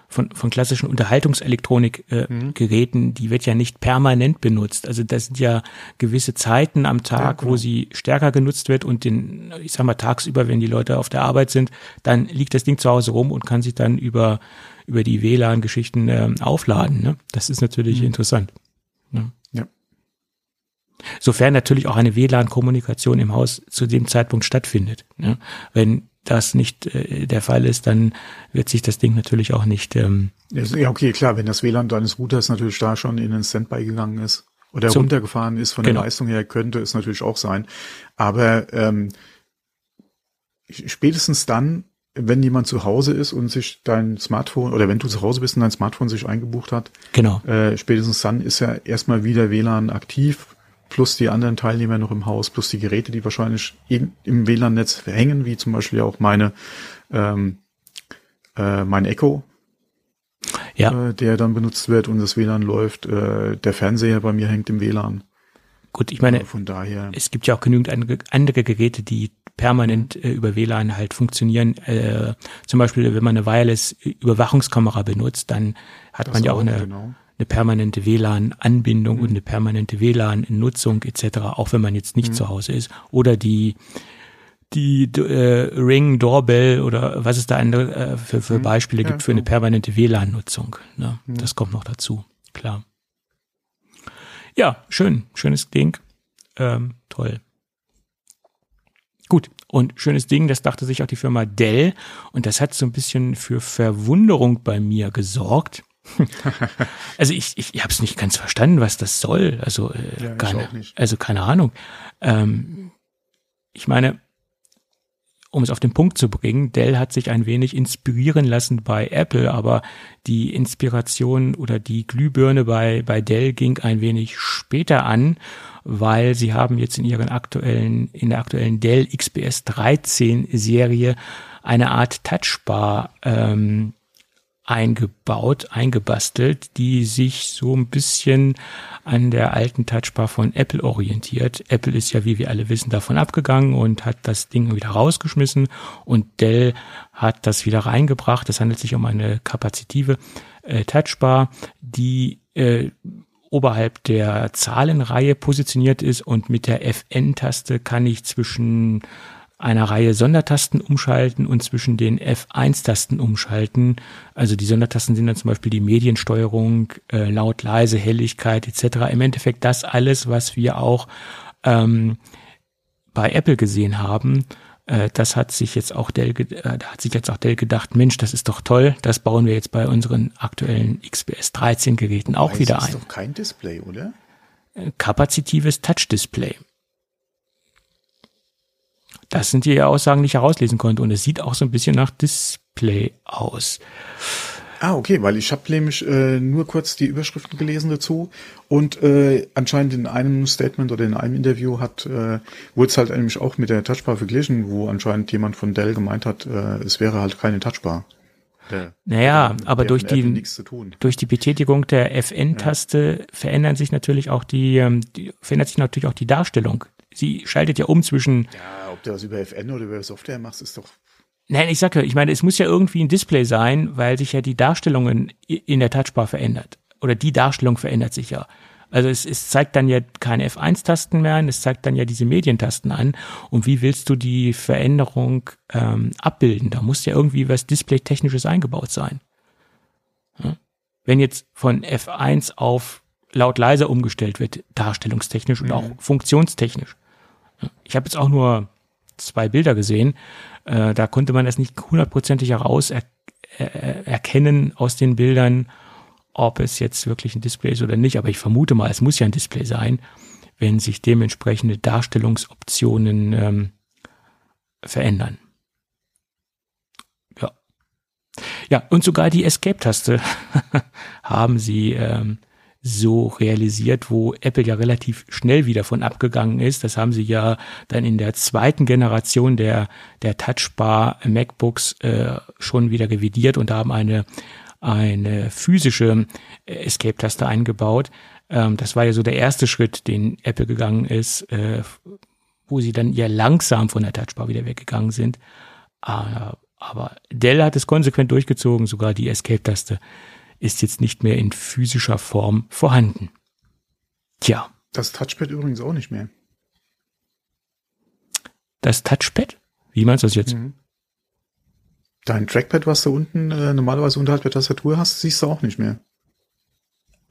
von, von klassischen Unterhaltungselektronikgeräten, äh, mhm. die wird ja nicht permanent benutzt. Also das sind ja gewisse Zeiten am Tag, ja, genau. wo sie stärker genutzt wird und den, ich sag mal, tagsüber, wenn die Leute auf der Arbeit sind, dann liegt das Ding zu Hause rum und kann sich dann über über die WLAN-Geschichten äh, aufladen. Ne? Das ist natürlich mhm. interessant. Ne? Ja. Sofern natürlich auch eine WLAN-Kommunikation im Haus zu dem Zeitpunkt stattfindet. Ne? Wenn das nicht äh, der Fall ist, dann wird sich das Ding natürlich auch nicht. Ähm, ja, okay, klar, wenn das WLAN deines Routers natürlich da schon in den Standby gegangen ist oder zum, runtergefahren ist von genau. der Leistung her, könnte es natürlich auch sein. Aber ähm, spätestens dann, wenn jemand zu Hause ist und sich dein Smartphone oder wenn du zu Hause bist und dein Smartphone sich eingebucht hat, genau. Äh, spätestens dann ist ja erstmal wieder WLAN aktiv, plus die anderen Teilnehmer noch im Haus, plus die Geräte, die wahrscheinlich im, im WLAN-Netz hängen, wie zum Beispiel auch meine ähm, äh, mein Echo, ja. äh, der dann benutzt wird und das WLAN läuft. Äh, der Fernseher bei mir hängt im WLAN. Gut, ich meine, von daher. Es gibt ja auch genügend andere Geräte, die permanent äh, über WLAN halt funktionieren. Äh, zum Beispiel, wenn man eine Wireless-Überwachungskamera benutzt, dann hat das man ja auch eine, genau. eine permanente WLAN-Anbindung mhm. und eine permanente WLAN-Nutzung etc., auch wenn man jetzt nicht mhm. zu Hause ist. Oder die die äh, Ring Doorbell oder was es da andere, äh, für, für mhm. Beispiele ja, gibt für eine permanente WLAN-Nutzung. Ne? Mhm. Das kommt noch dazu, klar. Ja, schön, schönes Ding. Ähm, toll. Gut, und schönes Ding, das dachte sich auch die Firma Dell und das hat so ein bisschen für Verwunderung bei mir gesorgt. also ich, ich, ich habe es nicht ganz verstanden, was das soll. Also äh, ja, keine, also keine Ahnung. Ähm, ich meine, um es auf den Punkt zu bringen, Dell hat sich ein wenig inspirieren lassen bei Apple, aber die Inspiration oder die Glühbirne bei, bei Dell ging ein wenig später an, weil sie haben jetzt in ihren aktuellen, in der aktuellen Dell XPS 13 Serie eine Art Touchbar ähm, eingebaut, eingebastelt, die sich so ein bisschen an der alten Touchbar von Apple orientiert. Apple ist ja, wie wir alle wissen, davon abgegangen und hat das Ding wieder rausgeschmissen und Dell hat das wieder reingebracht. Es handelt sich um eine kapazitive äh, Touchbar, die äh, oberhalb der Zahlenreihe positioniert ist und mit der FN-Taste kann ich zwischen einer Reihe Sondertasten umschalten und zwischen den F1-Tasten umschalten. Also die Sondertasten sind dann zum Beispiel die Mediensteuerung, äh, laut, leise, Helligkeit etc. Im Endeffekt das alles, was wir auch ähm, bei Apple gesehen haben. Äh, das hat sich jetzt auch Dell, äh, da hat sich jetzt auch Dell gedacht, Mensch, das ist doch toll, das bauen wir jetzt bei unseren aktuellen XPS 13 Geräten auch wieder ein. Das ist doch kein Display, oder? Äh, kapazitives Touch-Display. Das sind die Aussagen, die ich herauslesen konnte. Und es sieht auch so ein bisschen nach Display aus. Ah, okay, weil ich habe nämlich äh, nur kurz die Überschriften gelesen dazu und äh, anscheinend in einem Statement oder in einem Interview hat äh, wurde es halt nämlich auch mit der Touchbar verglichen, wo anscheinend jemand von Dell gemeint hat, äh, es wäre halt keine Touchbar. Der, naja, aber durch die, durch die Betätigung der FN-Taste ja. verändern sich natürlich auch die, ähm, die, verändert sich natürlich auch die Darstellung. Sie schaltet ja um zwischen. Ja, ob du das über FN oder über Software machst, ist doch. Nein, ich sage, ich meine, es muss ja irgendwie ein Display sein, weil sich ja die Darstellungen in der Touchbar verändert. Oder die Darstellung verändert sich ja. Also es, es zeigt dann ja keine F1-Tasten mehr an, es zeigt dann ja diese Medientasten an. Und wie willst du die Veränderung ähm, abbilden? Da muss ja irgendwie was Display-Technisches eingebaut sein. Ja? Wenn jetzt von F1 auf laut leiser umgestellt wird, darstellungstechnisch und mhm. auch funktionstechnisch. Ich habe jetzt auch nur zwei Bilder gesehen. Äh, da konnte man das nicht hundertprozentig heraus er, er, erkennen aus den Bildern, ob es jetzt wirklich ein Display ist oder nicht. Aber ich vermute mal, es muss ja ein Display sein, wenn sich dementsprechende Darstellungsoptionen ähm, verändern. Ja. Ja, und sogar die Escape-Taste haben sie ähm, so realisiert, wo Apple ja relativ schnell wieder von abgegangen ist. Das haben sie ja dann in der zweiten Generation der, der Touchbar MacBooks äh, schon wieder revidiert und haben eine, eine physische Escape-Taste eingebaut. Ähm, das war ja so der erste Schritt, den Apple gegangen ist, äh, wo sie dann ja langsam von der Touchbar wieder weggegangen sind. Äh, aber Dell hat es konsequent durchgezogen, sogar die Escape-Taste ist jetzt nicht mehr in physischer Form vorhanden. Tja. Das Touchpad übrigens auch nicht mehr. Das Touchpad? Wie meinst du das jetzt? Mhm. Dein Trackpad, was du unten äh, normalerweise unterhalb der Tastatur hast, siehst du auch nicht mehr.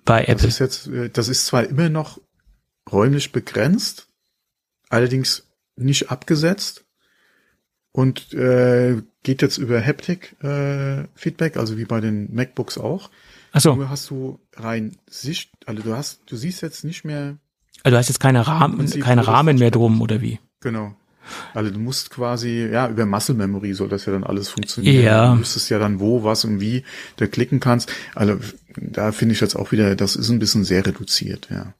Bei Apple. Das ist jetzt, äh, das ist zwar immer noch räumlich begrenzt, allerdings nicht abgesetzt und äh, geht jetzt über Haptic äh, Feedback, also wie bei den MacBooks auch. Ach so. Nur hast du rein Sicht, also du hast, du siehst jetzt nicht mehr. Also du hast jetzt keine Rahmen, keine Rahmen mehr drum oder wie? Genau. Also du musst quasi, ja, über Muscle Memory soll das ja dann alles funktionieren. Ja. Du müsstest ja dann wo, was und wie du klicken kannst. Also da finde ich jetzt auch wieder, das ist ein bisschen sehr reduziert, ja.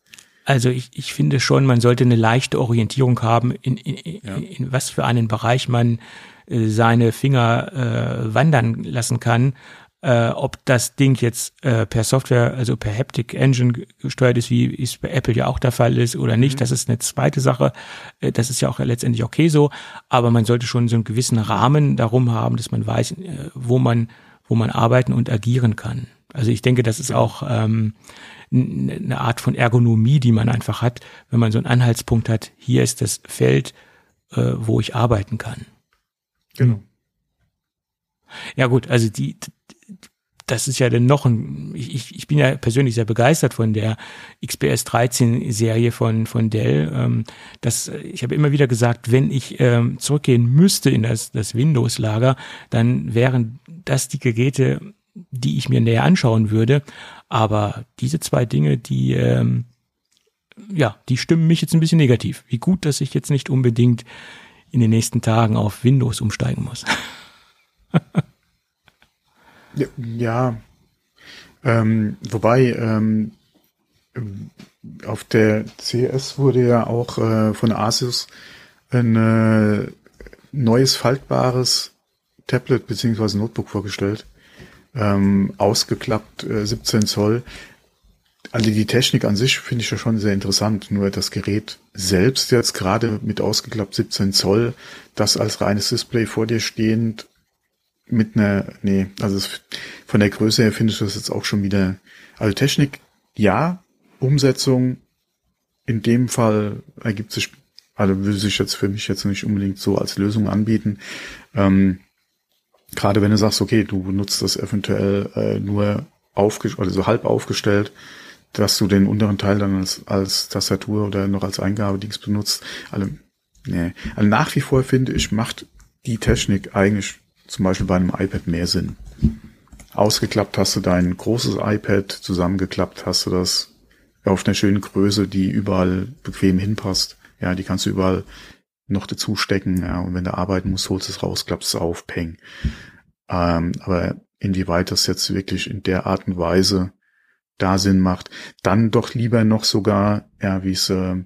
Also ich, ich finde schon, man sollte eine leichte Orientierung haben, in, in, ja. in was für einen Bereich man äh, seine Finger äh, wandern lassen kann. Äh, ob das Ding jetzt äh, per Software, also per Haptic Engine gesteuert ist, wie es bei Apple ja auch der Fall ist oder nicht, mhm. das ist eine zweite Sache. Äh, das ist ja auch letztendlich okay so, aber man sollte schon so einen gewissen Rahmen darum haben, dass man weiß, äh, wo man, wo man arbeiten und agieren kann. Also ich denke, das ist auch ähm, eine Art von Ergonomie, die man einfach hat, wenn man so einen Anhaltspunkt hat. Hier ist das Feld, äh, wo ich arbeiten kann. Genau. Ja gut, also die, das ist ja dann noch ein, ich, ich bin ja persönlich sehr begeistert von der XPS 13 Serie von, von Dell. Ähm, das, ich habe immer wieder gesagt, wenn ich ähm, zurückgehen müsste in das, das Windows-Lager, dann wären das die Geräte, die ich mir näher anschauen würde. Aber diese zwei Dinge, die, ähm, ja, die stimmen mich jetzt ein bisschen negativ. Wie gut, dass ich jetzt nicht unbedingt in den nächsten Tagen auf Windows umsteigen muss. ja, ja. Ähm, wobei ähm, auf der CS wurde ja auch äh, von Asus ein äh, neues faltbares Tablet beziehungsweise Notebook vorgestellt. Ähm, ausgeklappt äh, 17 Zoll. Also die Technik an sich finde ich ja schon sehr interessant. Nur das Gerät selbst jetzt gerade mit ausgeklappt 17 Zoll, das als reines Display vor dir stehend mit einer, nee, also es, von der Größe her finde ich das jetzt auch schon wieder, also Technik, ja, Umsetzung, in dem Fall ergibt sich, also würde sich jetzt für mich jetzt nicht unbedingt so als Lösung anbieten. Ähm, Gerade wenn du sagst, okay, du benutzt das eventuell äh, nur aufgestellt, also so halb aufgestellt, dass du den unteren Teil dann als, als Tastatur oder noch als Eingabedings benutzt. Also, nee. also nach wie vor finde ich, macht die Technik eigentlich zum Beispiel bei einem iPad mehr Sinn. Ausgeklappt hast du dein großes iPad, zusammengeklappt hast du das auf einer schönen Größe, die überall bequem hinpasst. Ja, die kannst du überall noch dazu stecken. Ja, und wenn du arbeiten musst, holst du es raus, klappst es auf, peng. Ähm, aber inwieweit das jetzt wirklich in der Art und Weise da Sinn macht, dann doch lieber noch sogar, ja, wie es äh,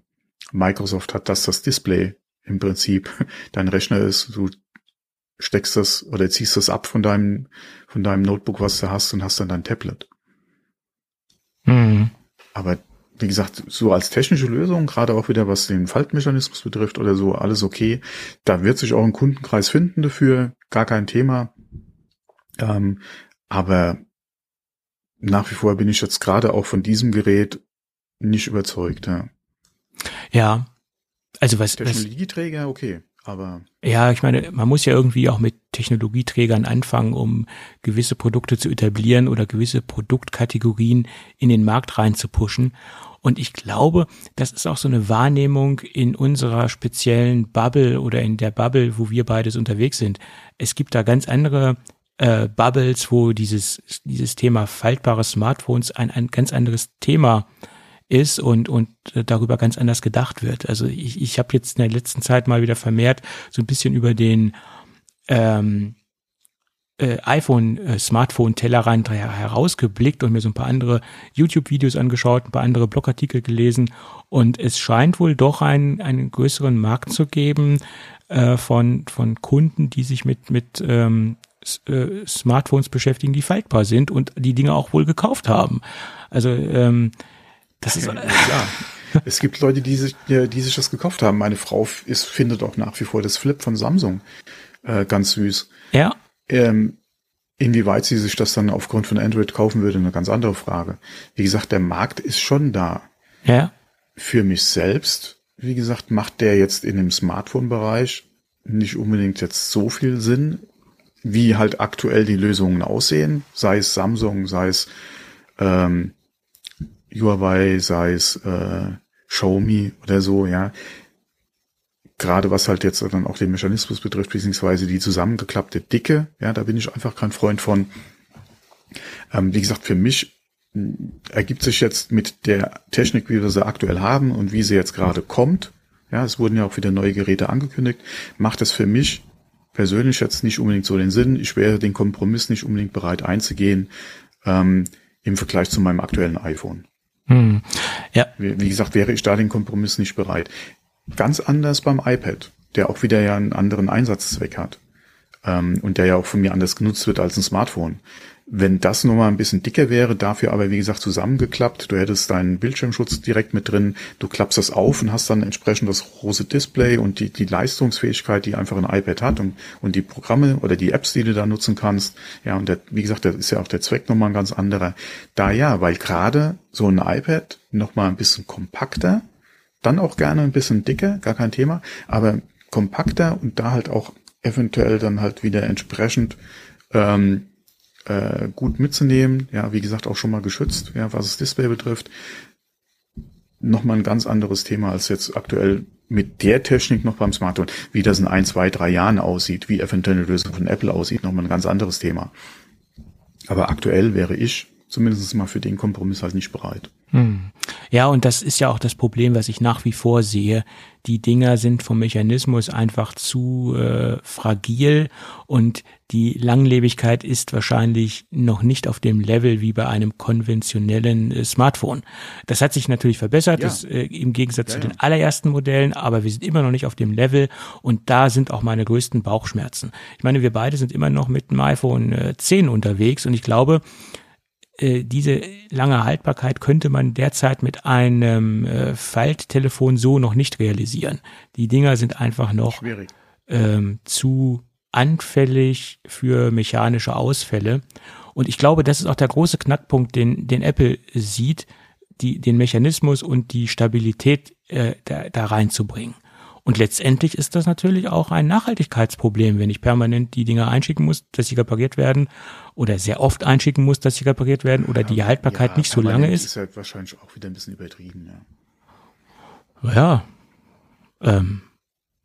Microsoft hat, dass das Display im Prinzip dein Rechner ist. Du steckst das oder ziehst das ab von deinem, von deinem Notebook, was du hast und hast dann dein Tablet. Mhm. Aber wie gesagt, so als technische Lösung, gerade auch wieder was den Faltmechanismus betrifft oder so, alles okay. Da wird sich auch ein Kundenkreis finden dafür, gar kein Thema. Ähm, aber nach wie vor bin ich jetzt gerade auch von diesem Gerät nicht überzeugt. Ja, ja also was Technologieträger, okay. Aber ja, ich meine, man muss ja irgendwie auch mit Technologieträgern anfangen, um gewisse Produkte zu etablieren oder gewisse Produktkategorien in den Markt reinzupuschen. Und ich glaube, das ist auch so eine Wahrnehmung in unserer speziellen Bubble oder in der Bubble, wo wir beides unterwegs sind. Es gibt da ganz andere äh, Bubbles, wo dieses, dieses Thema faltbare Smartphones ein, ein ganz anderes Thema ist und, und darüber ganz anders gedacht wird. Also ich, ich habe jetzt in der letzten Zeit mal wieder vermehrt so ein bisschen über den ähm, äh, iPhone, äh, Smartphone-Tellerrand herausgeblickt und mir so ein paar andere YouTube-Videos angeschaut, ein paar andere Blogartikel gelesen und es scheint wohl doch einen, einen größeren Markt zu geben äh, von, von Kunden, die sich mit, mit ähm, äh, Smartphones beschäftigen, die faltbar sind und die Dinge auch wohl gekauft haben. Also ähm, das ist ja. Es gibt Leute, die sich, die sich das gekauft haben. Meine Frau ist, findet auch nach wie vor das Flip von Samsung äh, ganz süß. Ja. Ähm, inwieweit sie sich das dann aufgrund von Android kaufen würde, eine ganz andere Frage. Wie gesagt, der Markt ist schon da. Ja. Für mich selbst, wie gesagt, macht der jetzt in dem Smartphone-Bereich nicht unbedingt jetzt so viel Sinn, wie halt aktuell die Lösungen aussehen, sei es Samsung, sei es ähm, Huawei, sei es äh, Xiaomi oder so, ja. Gerade was halt jetzt dann auch den Mechanismus betrifft, beziehungsweise die zusammengeklappte Dicke, ja, da bin ich einfach kein Freund von. Ähm, wie gesagt, für mich ergibt sich jetzt mit der Technik, wie wir sie aktuell haben und wie sie jetzt gerade kommt, ja, es wurden ja auch wieder neue Geräte angekündigt, macht es für mich persönlich jetzt nicht unbedingt so den Sinn. Ich wäre den Kompromiss nicht unbedingt bereit einzugehen ähm, im Vergleich zu meinem aktuellen iPhone. Hm. Ja. Wie, wie gesagt, wäre ich da den Kompromiss nicht bereit. Ganz anders beim iPad, der auch wieder ja einen anderen Einsatzzweck hat ähm, und der ja auch von mir anders genutzt wird als ein Smartphone. Wenn das nochmal ein bisschen dicker wäre, dafür aber wie gesagt zusammengeklappt, du hättest deinen Bildschirmschutz direkt mit drin, du klappst das auf und hast dann entsprechend das große Display und die, die Leistungsfähigkeit, die einfach ein iPad hat und, und die Programme oder die Apps, die du da nutzen kannst. Ja, und der, wie gesagt, da ist ja auch der Zweck nochmal ein ganz anderer. Da ja, weil gerade so ein iPad nochmal ein bisschen kompakter, dann auch gerne ein bisschen dicker, gar kein Thema, aber kompakter und da halt auch eventuell dann halt wieder entsprechend ähm, äh, gut mitzunehmen. Ja, wie gesagt, auch schon mal geschützt, ja, was das Display betrifft. Nochmal ein ganz anderes Thema als jetzt aktuell mit der Technik noch beim Smartphone. Wie das in ein, zwei, drei Jahren aussieht, wie eventuell eine Lösung von Apple aussieht, nochmal ein ganz anderes Thema. Aber aktuell wäre ich zumindest mal für den Kompromiss halt nicht bereit. Hm. Ja, und das ist ja auch das Problem, was ich nach wie vor sehe. Die Dinger sind vom Mechanismus einfach zu äh, fragil und die Langlebigkeit ist wahrscheinlich noch nicht auf dem Level wie bei einem konventionellen äh, Smartphone. Das hat sich natürlich verbessert, ja. das, äh, im Gegensatz ja, zu den allerersten Modellen, aber wir sind immer noch nicht auf dem Level und da sind auch meine größten Bauchschmerzen. Ich meine, wir beide sind immer noch mit dem iPhone äh, 10 unterwegs und ich glaube, äh, diese lange Haltbarkeit könnte man derzeit mit einem äh, Falttelefon so noch nicht realisieren. Die Dinger sind einfach noch ähm, zu anfällig für mechanische Ausfälle. Und ich glaube, das ist auch der große Knackpunkt, den, den Apple sieht, die, den Mechanismus und die Stabilität äh, da, da reinzubringen. Und letztendlich ist das natürlich auch ein Nachhaltigkeitsproblem, wenn ich permanent die Dinge einschicken muss, dass sie repariert werden oder sehr oft einschicken muss, dass sie repariert werden oder die Haltbarkeit ja, nicht so lange ist. ist halt wahrscheinlich auch wieder ein bisschen übertrieben, ja. Ja. Ähm.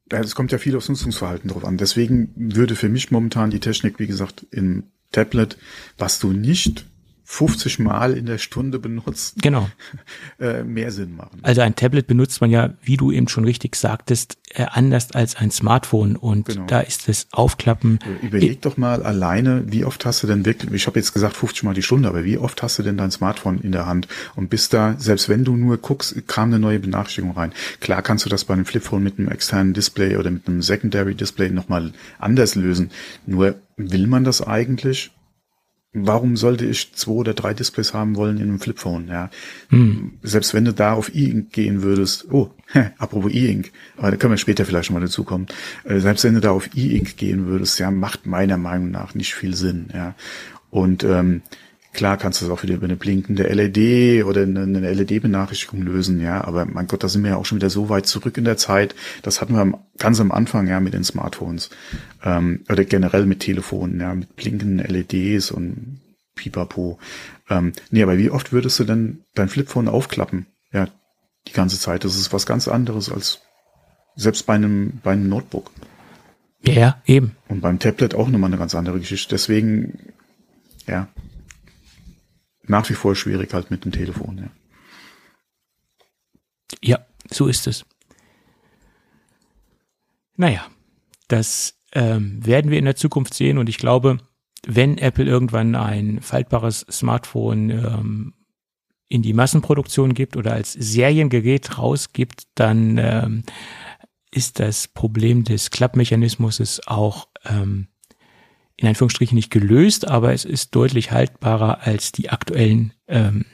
Es kommt ja viel aufs Nutzungsverhalten drauf an. Deswegen würde für mich momentan die Technik, wie gesagt, im Tablet, was du nicht 50 Mal in der Stunde benutzt, genau. äh, mehr Sinn machen. Also ein Tablet benutzt man ja, wie du eben schon richtig sagtest, äh, anders als ein Smartphone und genau. da ist das Aufklappen. Äh, überleg doch mal alleine, wie oft hast du denn wirklich, ich habe jetzt gesagt 50 Mal die Stunde, aber wie oft hast du denn dein Smartphone in der Hand und bist da, selbst wenn du nur guckst, kam eine neue Benachrichtigung rein. Klar kannst du das bei einem Flipphone mit einem externen Display oder mit einem Secondary Display nochmal anders lösen. Nur will man das eigentlich? Warum sollte ich zwei oder drei Displays haben wollen in einem Flipphone? Ja, hm. selbst wenn du da auf E-Ink gehen würdest, oh, apropos E-Ink, aber da können wir später vielleicht schon mal dazu kommen. Äh, selbst wenn du da auf E-Ink gehen würdest, ja, macht meiner Meinung nach nicht viel Sinn. Ja, und ähm, Klar kannst du das auch wieder über eine blinkende LED oder eine, LED-Benachrichtigung lösen, ja, aber mein Gott, da sind wir ja auch schon wieder so weit zurück in der Zeit. Das hatten wir ganz am Anfang ja mit den Smartphones ähm, oder generell mit Telefonen, ja, mit blinkenden LEDs und Pipapo. Ähm, nee, aber wie oft würdest du denn dein Flipphone aufklappen? Ja, die ganze Zeit. Das ist was ganz anderes als selbst bei einem, bei einem Notebook. Ja, eben. Und beim Tablet auch nochmal eine ganz andere Geschichte. Deswegen, ja, nach wie vor schwierig halt mit dem Telefon. Ja, ja so ist es. Naja, das ähm, werden wir in der Zukunft sehen und ich glaube, wenn Apple irgendwann ein faltbares Smartphone ähm, in die Massenproduktion gibt oder als Seriengerät rausgibt, dann ähm, ist das Problem des Klappmechanismus auch ähm, in Anführungsstrichen nicht gelöst, aber es ist deutlich haltbarer als die aktuellen ähm,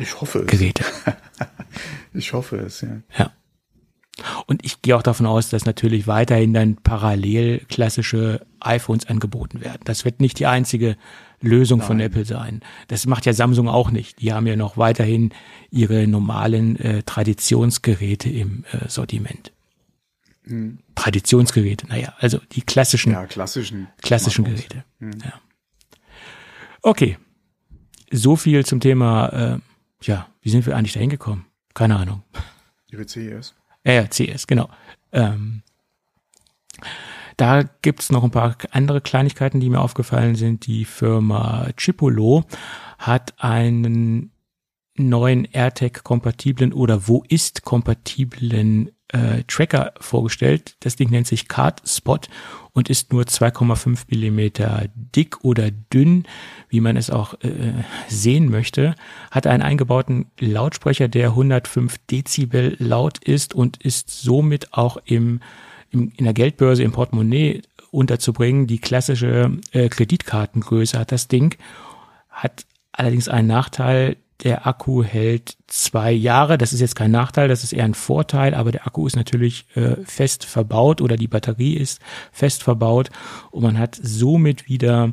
ich hoffe Geräte. ich hoffe es, ja. Ja. Und ich gehe auch davon aus, dass natürlich weiterhin dann parallel klassische iPhones angeboten werden. Das wird nicht die einzige Lösung Nein. von Apple sein. Das macht ja Samsung auch nicht. Die haben ja noch weiterhin ihre normalen äh, Traditionsgeräte im äh, Sortiment. Hm. Traditionsgeräte, naja, also die klassischen, ja, klassischen, klassischen Geräte. Hm. Ja. Okay, so viel zum Thema, äh, ja, wie sind wir eigentlich da hingekommen? Keine Ahnung. Ihre CES? Ja, ja, CES, genau. Ähm, da gibt's noch ein paar andere Kleinigkeiten, die mir aufgefallen sind. Die Firma Chipolo hat einen neuen AirTag-kompatiblen oder wo ist kompatiblen äh, Tracker vorgestellt. Das Ding nennt sich Card Spot und ist nur 2,5 Millimeter dick oder dünn, wie man es auch äh, sehen möchte. Hat einen eingebauten Lautsprecher, der 105 Dezibel laut ist und ist somit auch im, im in der Geldbörse im Portemonnaie unterzubringen. Die klassische äh, Kreditkartengröße hat das Ding, hat allerdings einen Nachteil, der Akku hält zwei Jahre. Das ist jetzt kein Nachteil, das ist eher ein Vorteil, aber der Akku ist natürlich äh, fest verbaut oder die Batterie ist fest verbaut und man hat somit wieder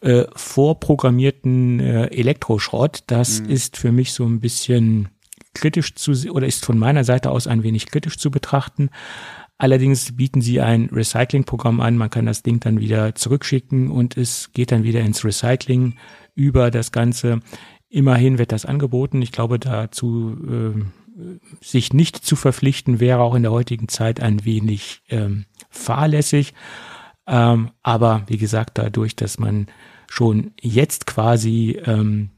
äh, vorprogrammierten äh, Elektroschrott. Das mhm. ist für mich so ein bisschen kritisch zu oder ist von meiner Seite aus ein wenig kritisch zu betrachten. Allerdings bieten sie ein Recyclingprogramm an. Man kann das Ding dann wieder zurückschicken und es geht dann wieder ins Recycling über das Ganze. Immerhin wird das angeboten. Ich glaube, dazu äh, sich nicht zu verpflichten, wäre auch in der heutigen Zeit ein wenig ähm, fahrlässig. Ähm, aber wie gesagt, dadurch, dass man schon jetzt quasi ähm,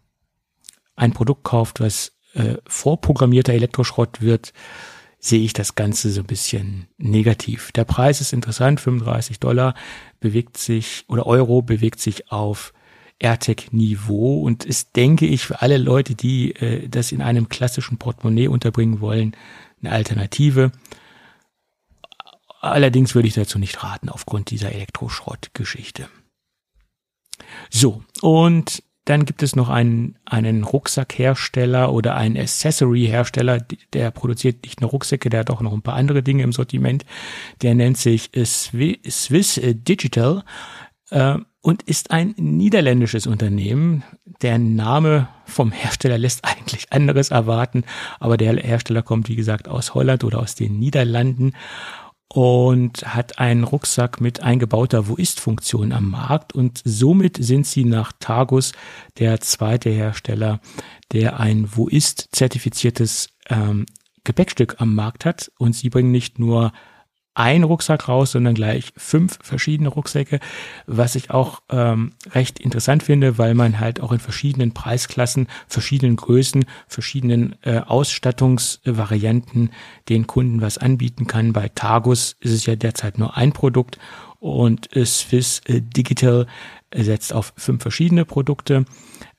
ein Produkt kauft, was äh, vorprogrammierter Elektroschrott wird, sehe ich das Ganze so ein bisschen negativ. Der Preis ist interessant, 35 Dollar bewegt sich oder Euro bewegt sich auf AirTag-Niveau und ist, denke ich, für alle Leute, die äh, das in einem klassischen Portemonnaie unterbringen wollen, eine Alternative. Allerdings würde ich dazu nicht raten aufgrund dieser Elektroschrott-Geschichte. So, und dann gibt es noch einen, einen Rucksackhersteller oder einen Accessory-Hersteller, der produziert nicht nur Rucksäcke, der hat auch noch ein paar andere Dinge im Sortiment. Der nennt sich Swiss Digital äh, und ist ein niederländisches Unternehmen. Der Name vom Hersteller lässt eigentlich anderes erwarten, aber der Hersteller kommt, wie gesagt, aus Holland oder aus den Niederlanden und hat einen Rucksack mit eingebauter Wo-ist-Funktion am Markt und somit sind sie nach Tagus der zweite Hersteller, der ein Wo-ist-zertifiziertes ähm, Gepäckstück am Markt hat und sie bringen nicht nur ein Rucksack raus, sondern gleich fünf verschiedene Rucksäcke, was ich auch ähm, recht interessant finde, weil man halt auch in verschiedenen Preisklassen, verschiedenen Größen, verschiedenen äh, Ausstattungsvarianten den Kunden was anbieten kann. Bei Tagus ist es ja derzeit nur ein Produkt und Swiss Digital setzt auf fünf verschiedene Produkte.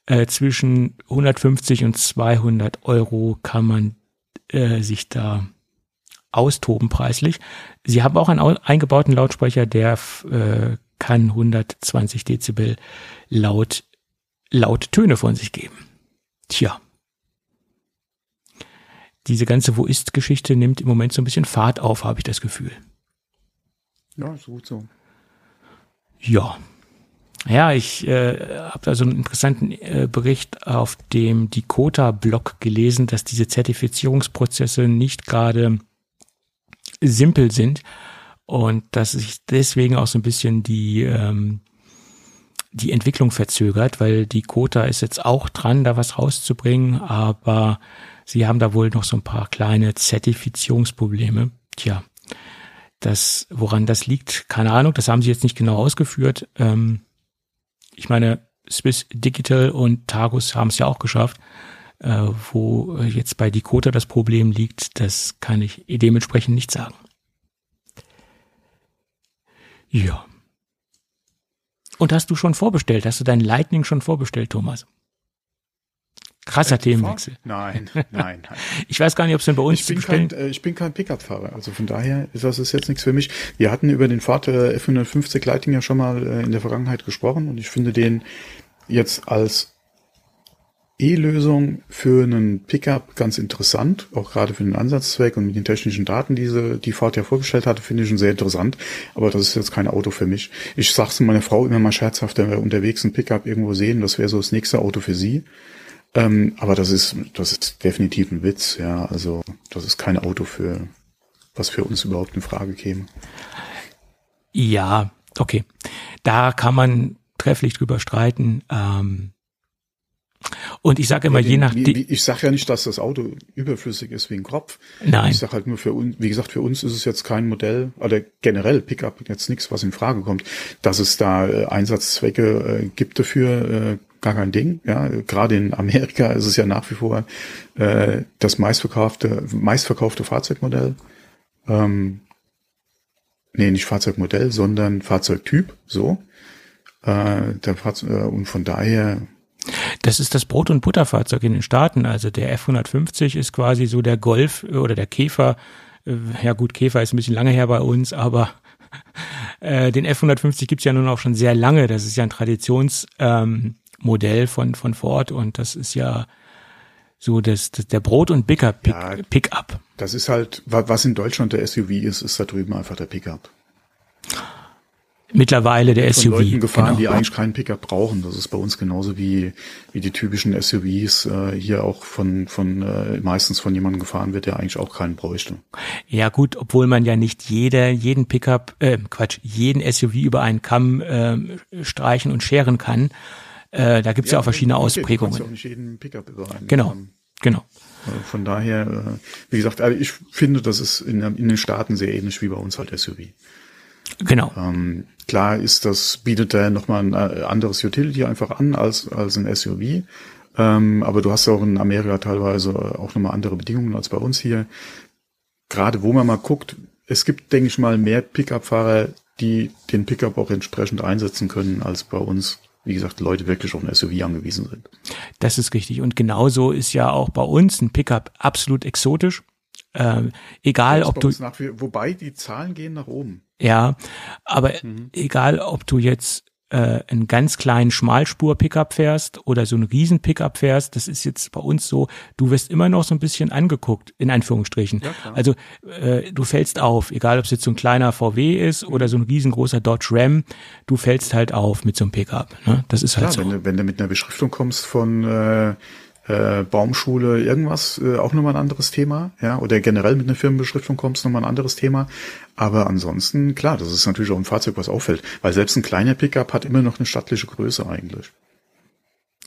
Äh, zwischen 150 und 200 Euro kann man äh, sich da austoben preislich. Sie haben auch einen eingebauten Lautsprecher, der äh, kann 120 Dezibel laut, laut Töne von sich geben. Tja. Diese ganze Wo ist Geschichte nimmt im Moment so ein bisschen Fahrt auf, habe ich das Gefühl. Ja, ist gut so. Ja. Ja, ich äh, habe da so einen interessanten äh, Bericht auf dem Dakota-Blog gelesen, dass diese Zertifizierungsprozesse nicht gerade simpel sind und dass sich deswegen auch so ein bisschen die ähm, die Entwicklung verzögert, weil die Kota ist jetzt auch dran, da was rauszubringen, aber sie haben da wohl noch so ein paar kleine Zertifizierungsprobleme. Tja, das, woran das liegt, keine Ahnung, das haben sie jetzt nicht genau ausgeführt. Ähm, ich meine, Swiss Digital und Tagus haben es ja auch geschafft. Äh, wo jetzt bei Dakota das Problem liegt, das kann ich dementsprechend nicht sagen. Ja. Und hast du schon vorbestellt? Hast du dein Lightning schon vorbestellt, Thomas? Krasser äh, Themenwechsel. Nein, nein, nein. ich weiß gar nicht, ob es denn bei uns ich bin kein, äh, Ich bin kein Pickup-Fahrer, also von daher ist das ist jetzt nichts für mich. Wir hatten über den Fahrt der F150 Lightning ja schon mal äh, in der Vergangenheit gesprochen und ich finde den jetzt als E-Lösung für einen Pickup ganz interessant, auch gerade für den Ansatzzweck und mit den technischen Daten, die sie, die Fahrt ja vorgestellt hatte, finde ich schon sehr interessant. Aber das ist jetzt kein Auto für mich. Ich sag's meiner Frau immer mal scherzhaft, wenn wir unterwegs ein Pickup irgendwo sehen, das wäre so das nächste Auto für sie. Ähm, aber das ist, das ist definitiv ein Witz, ja. Also, das ist kein Auto für, was für uns überhaupt in Frage käme. Ja, okay. Da kann man trefflich drüber streiten. Ähm und ich sage immer, ja, je nach. Ich sage ja nicht, dass das Auto überflüssig ist wegen Kopf. Nein. Ich sage halt nur für uns, wie gesagt, für uns ist es jetzt kein Modell, oder generell Pickup jetzt nichts, was in Frage kommt. Dass es da äh, Einsatzzwecke äh, gibt dafür, äh, gar kein Ding. Ja, gerade in Amerika ist es ja nach wie vor äh, das meistverkaufte, meistverkaufte Fahrzeugmodell. Ähm, nee, nicht Fahrzeugmodell, sondern Fahrzeugtyp, so. Äh, der Fahrzeug, äh, und von daher das ist das Brot- und Butterfahrzeug in den Staaten. Also der F150 ist quasi so der Golf äh, oder der Käfer. Äh, ja gut, Käfer ist ein bisschen lange her bei uns, aber äh, den F150 gibt's ja nun auch schon sehr lange. Das ist ja ein Traditionsmodell ähm, von, von Ford und das ist ja so das, das der Brot- und Pickup. Pick, ja. Das ist halt, was in Deutschland der SUV ist, ist da drüben einfach der Pickup. Mittlerweile der SUV. Leuten gefahren, genau. die eigentlich keinen Pickup brauchen. Das ist bei uns genauso wie, wie die typischen SUVs äh, hier auch von, von äh, meistens von jemandem gefahren wird, der eigentlich auch keinen bräuchte. Ja gut, obwohl man ja nicht jeder, jeden Pickup, äh, Quatsch, jeden SUV über einen Kamm äh, streichen und scheren kann. Äh, da gibt's ja, ja auch verschiedene okay, Ausprägungen. Du ja auch nicht jeden Pickup über einen genau, Kamm. genau. Also von daher, äh, wie gesagt, also ich finde, das ist in, in den Staaten sehr ähnlich wie bei uns halt SUV. Genau. Ähm, klar ist das, bietet er nochmal ein äh, anderes Utility einfach an als, als ein SUV. Ähm, aber du hast ja auch in Amerika teilweise auch nochmal andere Bedingungen als bei uns hier. Gerade wo man mal guckt, es gibt, denke ich mal, mehr Pickup-Fahrer, die den Pickup auch entsprechend einsetzen können, als bei uns, wie gesagt, Leute wirklich auf ein SUV angewiesen sind. Das ist richtig. Und genauso ist ja auch bei uns ein Pickup absolut exotisch. Ähm, egal, ob du. Nach, wobei die Zahlen gehen nach oben. Ja, aber mhm. egal, ob du jetzt äh, einen ganz kleinen Schmalspur-Pickup fährst oder so einen Riesen-Pickup fährst, das ist jetzt bei uns so, du wirst immer noch so ein bisschen angeguckt, in Anführungsstrichen. Ja, also äh, du fällst auf, egal ob es jetzt so ein kleiner VW ist oder so ein riesengroßer Dodge Ram, du fällst halt auf mit so einem Pickup. Ne? Das ist halt Klar, so. Wenn du, wenn du mit einer Beschriftung kommst von äh, äh, Baumschule, irgendwas, äh, auch nochmal ein anderes Thema, ja, oder generell mit einer Firmenbeschriftung kommst, nochmal ein anderes Thema. Aber ansonsten, klar, das ist natürlich auch ein Fahrzeug, was auffällt, weil selbst ein kleiner Pickup hat immer noch eine stattliche Größe eigentlich.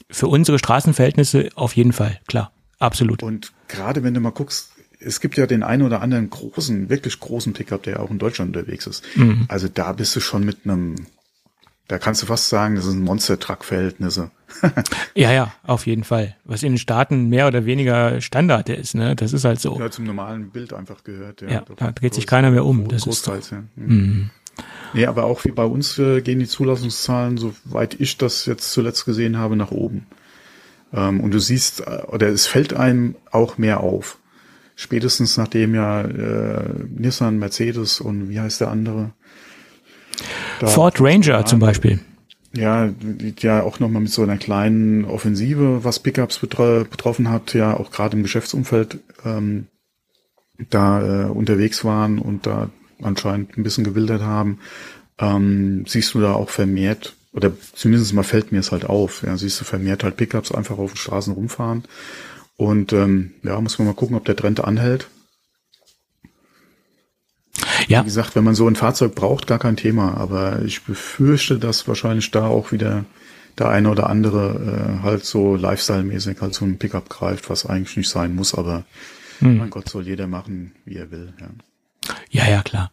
Für unsere Straßenverhältnisse auf jeden Fall, klar, absolut. Und gerade wenn du mal guckst, es gibt ja den einen oder anderen großen, wirklich großen Pickup, der auch in Deutschland unterwegs ist. Mhm. Also da bist du schon mit einem da kannst du fast sagen, das sind Monster-Truck-Verhältnisse. ja, ja, auf jeden Fall. Was in den Staaten mehr oder weniger Standard ist, ne? Das ist halt so. Ja, zum normalen Bild einfach gehört. Ja, ja da dreht sich keiner mehr um. Das ist so. ja. Mhm. mhm. Nee, aber auch wie bei uns äh, gehen die Zulassungszahlen, soweit ich das jetzt zuletzt gesehen habe, nach oben. Ähm, und du siehst, äh, oder es fällt einem auch mehr auf. Spätestens nachdem ja äh, Nissan, Mercedes und wie heißt der andere? Da Ford Ranger zum Beispiel. Ja, ja auch nochmal mit so einer kleinen Offensive, was Pickups betro betroffen hat, ja auch gerade im Geschäftsumfeld ähm, da äh, unterwegs waren und da anscheinend ein bisschen gewildert haben, ähm, siehst du da auch vermehrt, oder zumindest mal fällt mir es halt auf, ja, siehst du vermehrt halt Pickups einfach auf den Straßen rumfahren. Und ähm, ja, muss man mal gucken, ob der Trend anhält. Ja. Wie gesagt, wenn man so ein Fahrzeug braucht, gar kein Thema. Aber ich befürchte, dass wahrscheinlich da auch wieder der eine oder andere äh, halt so Lifestyle-mäßig halt so ein Pickup greift, was eigentlich nicht sein muss. Aber hm. mein Gott, soll jeder machen, wie er will. Ja, ja, ja klar.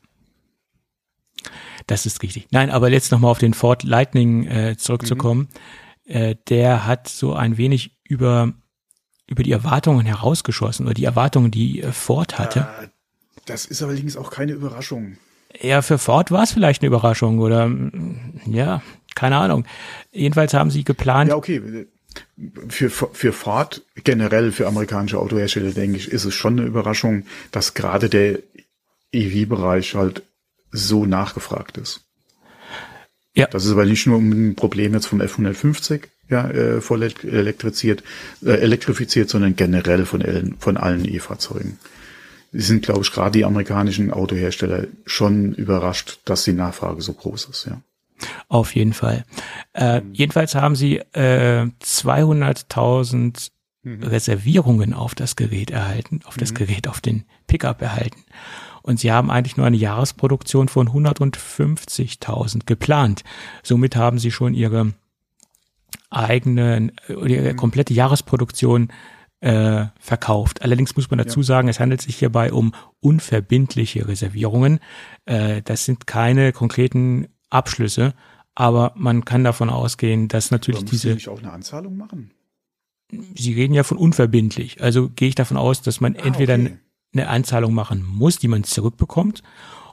Das ist richtig. Nein, aber jetzt nochmal auf den Ford Lightning äh, zurückzukommen. Mhm. Äh, der hat so ein wenig über über die Erwartungen herausgeschossen oder die Erwartungen, die äh, Ford hatte. Das ist allerdings auch keine Überraschung. Ja, für Ford war es vielleicht eine Überraschung oder ja, keine Ahnung. Jedenfalls haben sie geplant. Ja, okay. Für, für Ford generell, für amerikanische Autohersteller, denke ich, ist es schon eine Überraschung, dass gerade der EV-Bereich halt so nachgefragt ist. Ja. Das ist aber nicht nur ein Problem jetzt vom F150, ja, äh, voll elektriziert, äh, elektrifiziert, sondern generell von, von allen E-Fahrzeugen sind, glaube ich, gerade die amerikanischen Autohersteller schon überrascht, dass die Nachfrage so groß ist, ja. Auf jeden Fall. Äh. Jedenfalls haben sie äh, 200.000 mhm. Reservierungen auf das Gerät erhalten, auf das mhm. Gerät, auf den Pickup erhalten. Und sie haben eigentlich nur eine Jahresproduktion von 150.000 geplant. Somit haben sie schon ihre eigene, ihre mhm. komplette Jahresproduktion äh, verkauft. Allerdings muss man dazu ja. sagen, es handelt sich hierbei um unverbindliche Reservierungen. Äh, das sind keine konkreten Abschlüsse, aber man kann davon ausgehen, dass natürlich aber diese. Sie auch eine Anzahlung machen? Sie reden ja von unverbindlich. Also gehe ich davon aus, dass man ah, entweder okay. eine Anzahlung machen muss, die man zurückbekommt,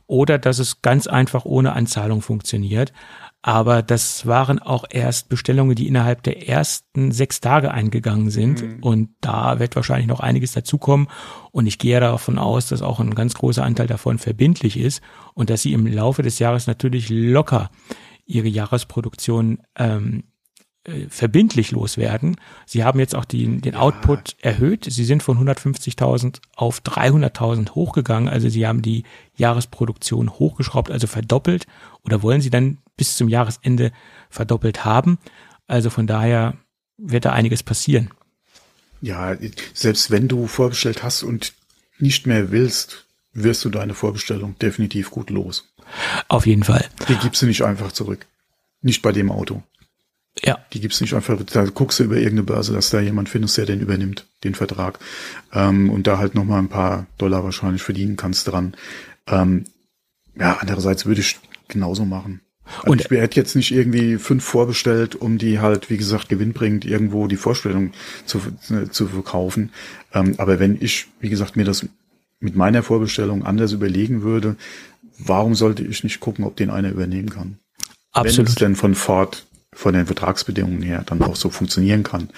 oder dass es ganz einfach ohne Anzahlung funktioniert. Aber das waren auch erst Bestellungen, die innerhalb der ersten sechs Tage eingegangen sind. Mhm. Und da wird wahrscheinlich noch einiges dazukommen. Und ich gehe davon aus, dass auch ein ganz großer Anteil davon verbindlich ist und dass sie im Laufe des Jahres natürlich locker ihre Jahresproduktion ähm, äh, verbindlich loswerden. Sie haben jetzt auch die, den ja. Output erhöht. Sie sind von 150.000 auf 300.000 hochgegangen. Also sie haben die Jahresproduktion hochgeschraubt, also verdoppelt. Oder wollen sie dann bis zum Jahresende verdoppelt haben. Also von daher wird da einiges passieren. Ja, selbst wenn du vorbestellt hast und nicht mehr willst, wirst du deine Vorbestellung definitiv gut los. Auf jeden Fall. Die gibst du nicht einfach zurück. Nicht bei dem Auto. Ja. Die gibt's nicht einfach, da guckst du über irgendeine Börse, dass da jemand findest, der den übernimmt, den Vertrag. Ähm, und da halt nochmal ein paar Dollar wahrscheinlich verdienen kannst dran. Ähm, ja, andererseits würde ich genauso machen. Also und ich hätte jetzt nicht irgendwie fünf vorbestellt, um die halt, wie gesagt, gewinnbringend irgendwo die Vorstellung zu, äh, zu verkaufen. Ähm, aber wenn ich, wie gesagt, mir das mit meiner Vorbestellung anders überlegen würde, warum sollte ich nicht gucken, ob den einer übernehmen kann? Absolut. Wenn es denn von Ford, von den Vertragsbedingungen her dann auch so funktionieren kann.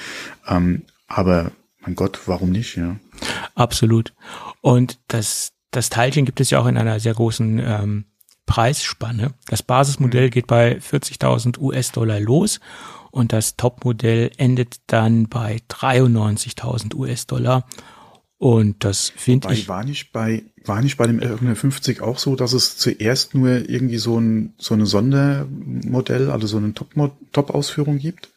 Ähm, aber mein Gott, warum nicht, ja? Absolut. Und das, das Teilchen gibt es ja auch in einer sehr großen ähm, Preisspanne. Das Basismodell mhm. geht bei 40.000 US-Dollar los und das Topmodell endet dann bei 93.000 US-Dollar. Und das finde ich. War nicht bei, war nicht bei dem R150 auch so, dass es zuerst nur irgendwie so ein, so eine Sondermodell, also so eine Top-Ausführung gibt?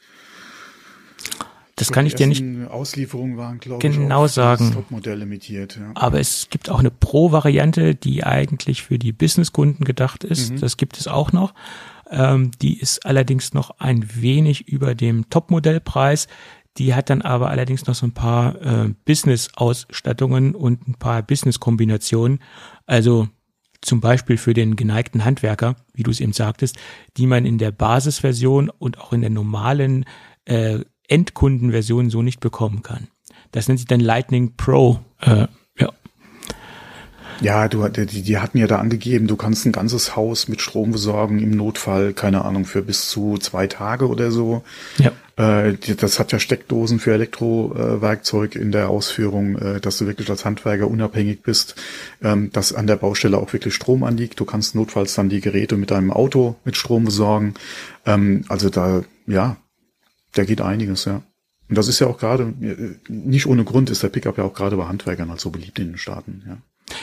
Das kann ich dir nicht Auslieferungen waren, glaube genau ich, sagen. Limitiert. Ja. Aber es gibt auch eine Pro-Variante, die eigentlich für die Businesskunden gedacht ist. Mhm. Das gibt es auch noch. Ähm, die ist allerdings noch ein wenig über dem Topmodellpreis. Die hat dann aber allerdings noch so ein paar äh, Business-Ausstattungen und ein paar Business-Kombinationen. Also zum Beispiel für den geneigten Handwerker, wie du es eben sagtest, die man in der Basisversion und auch in der normalen äh, Endkundenversion so nicht bekommen kann. Das nennt sich dann Lightning Pro. Äh, ja. Ja, du, die, die hatten ja da angegeben, du kannst ein ganzes Haus mit Strom besorgen im Notfall, keine Ahnung, für bis zu zwei Tage oder so. Ja. Äh, das hat ja Steckdosen für Elektrowerkzeug in der Ausführung, äh, dass du wirklich als Handwerker unabhängig bist, ähm, dass an der Baustelle auch wirklich Strom anliegt. Du kannst notfalls dann die Geräte mit deinem Auto mit Strom besorgen. Ähm, also da, ja, da geht einiges, ja. Und das ist ja auch gerade, nicht ohne Grund ist der Pickup ja auch gerade bei Handwerkern halt so beliebt in den Staaten, ja.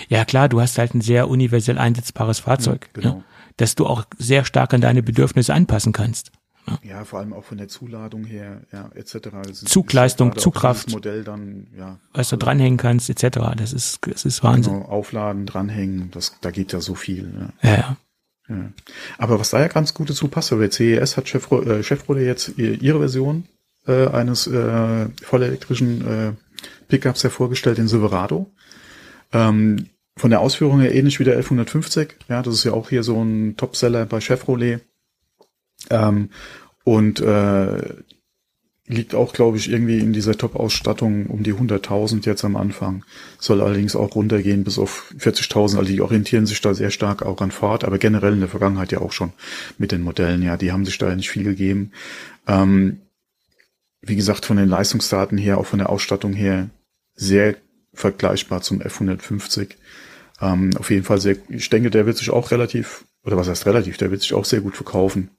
Ja klar, du hast halt ein sehr universell einsetzbares Fahrzeug, ja, genau. Ja, dass du auch sehr stark an deine Bedürfnisse anpassen kannst. Ja, ja vor allem auch von der Zuladung her, ja, etc. Also Zugleistung, Zugkraft, Modell dann, ja, was du dranhängen kannst, etc. Das ist, das ist Wahnsinn. Genau, aufladen, dranhängen, das, da geht ja so viel. Ja, ja. ja. Aber was da ja ganz gut dazu passt, weil CES hat Chevrolet, äh, Chevrolet jetzt ihre Version äh, eines äh, vollelektrischen äh, Pickups hervorgestellt, den Silverado. Ähm, von der Ausführung her ähnlich wie der 1150. Ja, das ist ja auch hier so ein Topseller bei Chevrolet. Ähm, und äh, liegt auch, glaube ich, irgendwie in dieser Top-Ausstattung um die 100.000 jetzt am Anfang. Soll allerdings auch runtergehen bis auf 40.000. Also die orientieren sich da sehr stark auch an Fahrt, aber generell in der Vergangenheit ja auch schon mit den Modellen. Ja, die haben sich da nicht viel gegeben. Ähm, wie gesagt, von den Leistungsdaten her, auch von der Ausstattung her, sehr vergleichbar zum F150. Ähm, auf jeden Fall sehr, ich denke, der wird sich auch relativ, oder was heißt relativ, der wird sich auch sehr gut verkaufen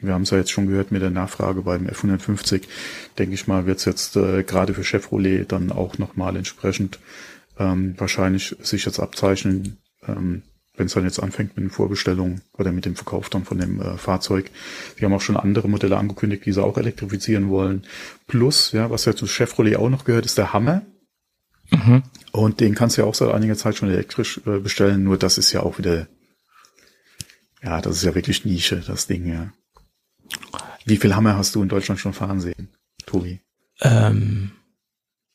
wir haben es ja jetzt schon gehört mit der Nachfrage beim F150, denke ich mal, wird es jetzt äh, gerade für Chevrolet dann auch nochmal entsprechend ähm, wahrscheinlich sich jetzt abzeichnen, ähm, wenn es dann jetzt anfängt mit den Vorbestellungen oder mit dem Verkauf dann von dem äh, Fahrzeug. Sie haben auch schon andere Modelle angekündigt, die sie auch elektrifizieren wollen. Plus, ja, was ja zu Chevrolet auch noch gehört, ist der Hammer. Mhm. Und den kannst du ja auch seit einiger Zeit schon elektrisch äh, bestellen, nur das ist ja auch wieder, ja, das ist ja wirklich Nische, das Ding, ja. Wie viel Hammer hast du in Deutschland schon fahren sehen, Tobi? Ähm,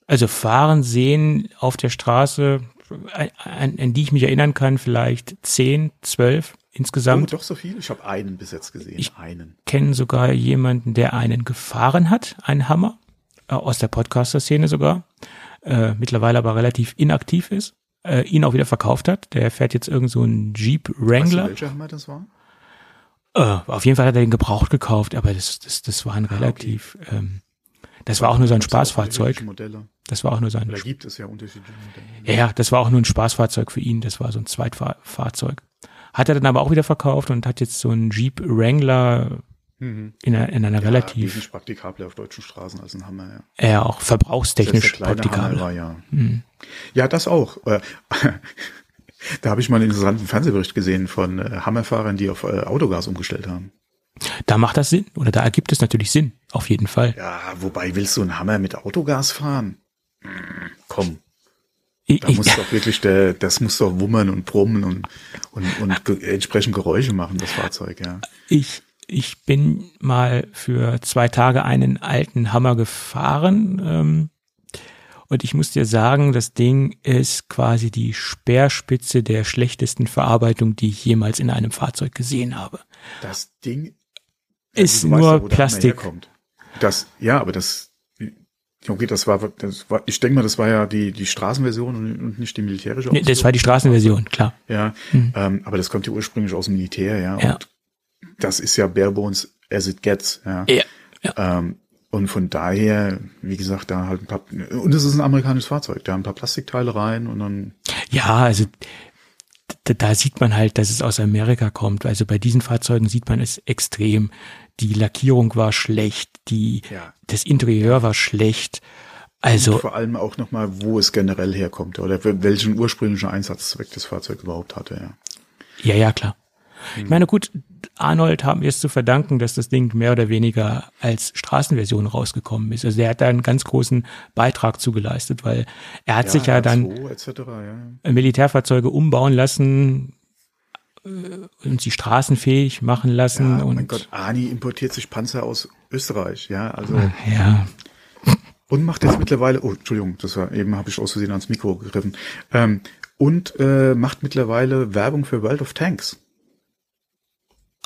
also fahren sehen auf der Straße, an, an, die ich mich erinnern kann, vielleicht zehn, zwölf insgesamt. Oh, doch so viel? Ich habe einen bis jetzt gesehen. Ich einen. kenne sogar jemanden, der einen gefahren hat, einen Hammer, äh, aus der Podcaster-Szene sogar, äh, mittlerweile aber relativ inaktiv ist, äh, ihn auch wieder verkauft hat. Der fährt jetzt irgend so einen Jeep Wrangler. Weißt du, welcher Hammer das war? Äh, auf jeden Fall hat er den gebraucht gekauft, aber das, das, das war ein ah, relativ, okay. ähm, das war auch nur so ein Spaßfahrzeug. Das war auch nur so ein. Da gibt es ja unterschiedliche Modelle. Ja, das war auch nur ein Spaßfahrzeug für ihn. Das war so ein Zweitfahrzeug. Hat er dann aber auch wieder verkauft und hat jetzt so einen Jeep Wrangler mhm. in, einer, in einer ja, relativ. Wesentlich praktikabler auf deutschen Straßen als ein Hammer, ja. Ja, auch verbrauchstechnisch praktikabel. War, ja. Mhm. ja, das auch. Da habe ich mal einen interessanten Fernsehbericht gesehen von äh, Hammerfahrern, die auf äh, Autogas umgestellt haben. Da macht das Sinn oder da ergibt es natürlich Sinn, auf jeden Fall. Ja, wobei willst du einen Hammer mit Autogas fahren? Hm, komm. Da muss doch wirklich der, das muss doch wummern und brummen und, und, und ge entsprechend Geräusche machen, das Fahrzeug, ja. Ich, ich bin mal für zwei Tage einen alten Hammer gefahren, ähm, und ich muss dir sagen, das Ding ist quasi die Speerspitze der schlechtesten Verarbeitung, die ich jemals in einem Fahrzeug gesehen habe. Das Ding ist nur ja, Plastik. Das, ja, aber das, okay, das war, das war, ich denke mal, das war ja die, die Straßenversion und nicht die militärische. Nee, das war die Straßenversion, klar. Ja, mhm. ähm, aber das kommt ja ursprünglich aus dem Militär, ja. ja. Und das ist ja bare bones as it gets, ja. ja. ja. Ähm, und von daher, wie gesagt, da halt ein paar, und es ist ein amerikanisches Fahrzeug, da ein paar Plastikteile rein und dann. Ja, also da, da sieht man halt, dass es aus Amerika kommt. Also bei diesen Fahrzeugen sieht man es extrem. Die Lackierung war schlecht, die, ja. das Interieur war schlecht. Also. Und vor allem auch nochmal, wo es generell herkommt oder welchen ursprünglichen Einsatzzweck das Fahrzeug überhaupt hatte, ja. Ja, ja, klar. Ich meine, gut, Arnold haben wir es zu verdanken, dass das Ding mehr oder weniger als Straßenversion rausgekommen ist. Also er hat da einen ganz großen Beitrag zugeleistet, weil er hat ja, sich ja dann etc., ja. Militärfahrzeuge umbauen lassen äh, und sie straßenfähig machen lassen. Ja, und mein Gott, Ani importiert sich Panzer aus Österreich, ja, also. Ja. Und macht jetzt mittlerweile, oh, Entschuldigung, das war eben, habe ich aus Versehen ans Mikro gegriffen. Ähm, und äh, macht mittlerweile Werbung für World of Tanks.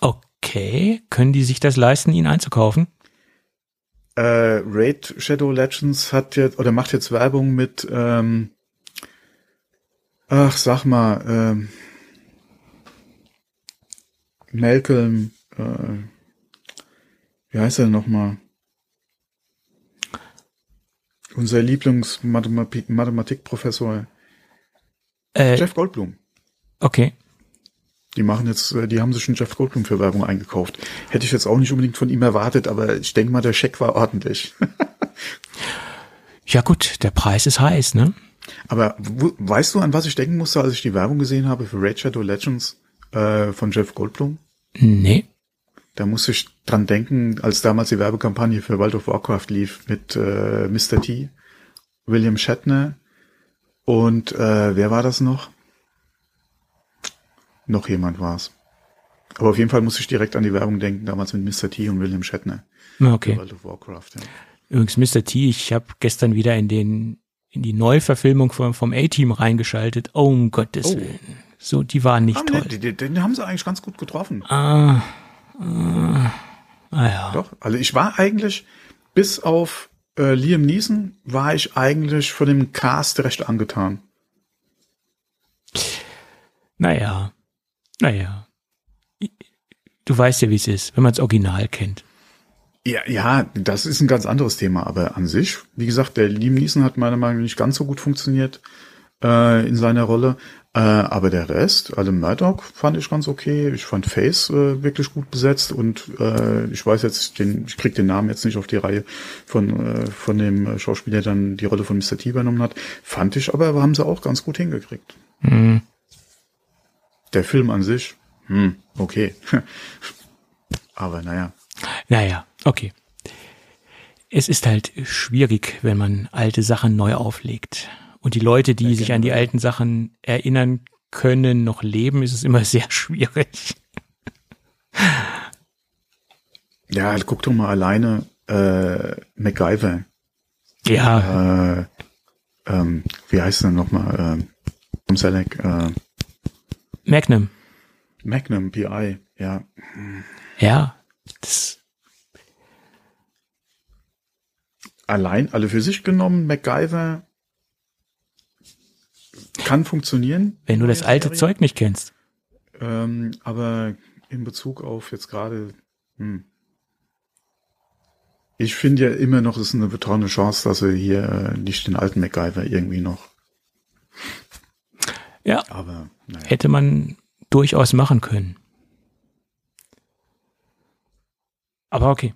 Okay, können die sich das leisten, ihn einzukaufen? Äh, Raid Shadow Legends hat jetzt oder macht jetzt Werbung mit ähm, ach sag mal ähm, Malcolm äh, wie heißt er nochmal? Unser Lieblingsmathematikprofessor äh, Jeff Goldblum. Okay. Die machen jetzt, äh, die haben sich schon Jeff Goldblum für Werbung eingekauft. Hätte ich jetzt auch nicht unbedingt von ihm erwartet, aber ich denke mal, der Scheck war ordentlich. ja gut, der Preis ist heiß, ne? Aber weißt du, an was ich denken musste, als ich die Werbung gesehen habe für Raid Shadow Legends äh, von Jeff Goldblum? Nee. Da musste ich dran denken, als damals die Werbekampagne für World of Warcraft lief mit äh, Mr. T, William Shatner und äh, wer war das noch? Noch jemand war's. Aber auf jeden Fall muss ich direkt an die Werbung denken, damals mit Mr. T und William Shatner. Okay. World of Warcraft, ja. Übrigens, Mr. T, ich habe gestern wieder in den in die Neuverfilmung vom, vom A-Team reingeschaltet. Oh, um Gottes oh. Willen. So, die waren nicht haben toll. Die, den, den haben sie eigentlich ganz gut getroffen. Ah, ah, ah ja. Doch, also ich war eigentlich, bis auf äh, Liam Neeson, war ich eigentlich von dem Cast recht angetan. Naja, naja. Du weißt ja, wie es ist, wenn man das Original kennt. Ja, ja, das ist ein ganz anderes Thema, aber an sich, wie gesagt, der Liam Neeson hat meiner Meinung nach nicht ganz so gut funktioniert äh, in seiner Rolle, äh, aber der Rest, also Murdoch fand ich ganz okay, ich fand Face äh, wirklich gut besetzt und äh, ich weiß jetzt, den, ich krieg den Namen jetzt nicht auf die Reihe von äh, von dem Schauspieler, der dann die Rolle von Mr. T übernommen hat, fand ich, aber haben sie auch ganz gut hingekriegt. Mhm. Der Film an sich, hm, okay. Aber naja. Naja, okay. Es ist halt schwierig, wenn man alte Sachen neu auflegt. Und die Leute, die ja, sich an die alten Sachen erinnern können, noch leben, ist es immer sehr schwierig. Ja, guck doch mal alleine äh, MacGyver. Ja. Äh, ähm, wie heißt er nochmal? Äh, Tom Selleck. Äh, Magnum. Magnum PI, ja. Ja. Das Allein, alle für sich genommen, MacGyver kann funktionieren. Wenn du das alte Serie. Zeug nicht kennst. Ähm, aber in Bezug auf jetzt gerade, hm. ich finde ja immer noch, es ist eine betone Chance, dass er hier äh, nicht den alten MacGyver irgendwie noch ja. Aber naja. hätte man durchaus machen können. Aber okay.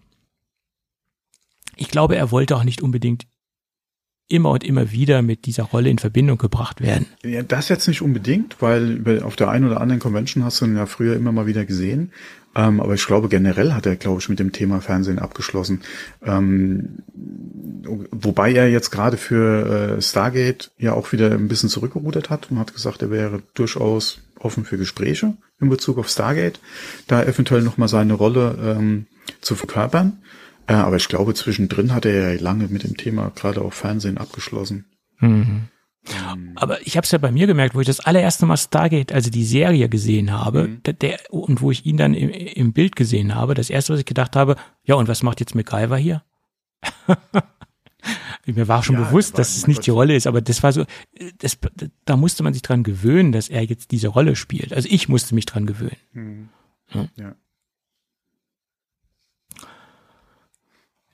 Ich glaube, er wollte auch nicht unbedingt immer und immer wieder mit dieser Rolle in Verbindung gebracht werden. Ja, das jetzt nicht unbedingt, weil auf der einen oder anderen Convention hast du ihn ja früher immer mal wieder gesehen. Ähm, aber ich glaube, generell hat er, glaube ich, mit dem Thema Fernsehen abgeschlossen. Ähm, wobei er jetzt gerade für äh, Stargate ja auch wieder ein bisschen zurückgerudert hat und hat gesagt, er wäre durchaus offen für Gespräche in Bezug auf Stargate, da eventuell nochmal seine Rolle ähm, zu verkörpern. Äh, aber ich glaube, zwischendrin hat er ja lange mit dem Thema gerade auch Fernsehen abgeschlossen. Mhm. Aber ich habe es ja bei mir gemerkt, wo ich das allererste Mal Stargate, also die Serie gesehen habe, mhm. der, und wo ich ihn dann im, im, Bild gesehen habe, das erste, was ich gedacht habe, ja, und was macht jetzt MacGyver hier? Mir war schon ja, bewusst, dass es nicht Gott. die Rolle ist, aber das war so, das, da musste man sich dran gewöhnen, dass er jetzt diese Rolle spielt. Also ich musste mich dran gewöhnen. Mhm. Ja.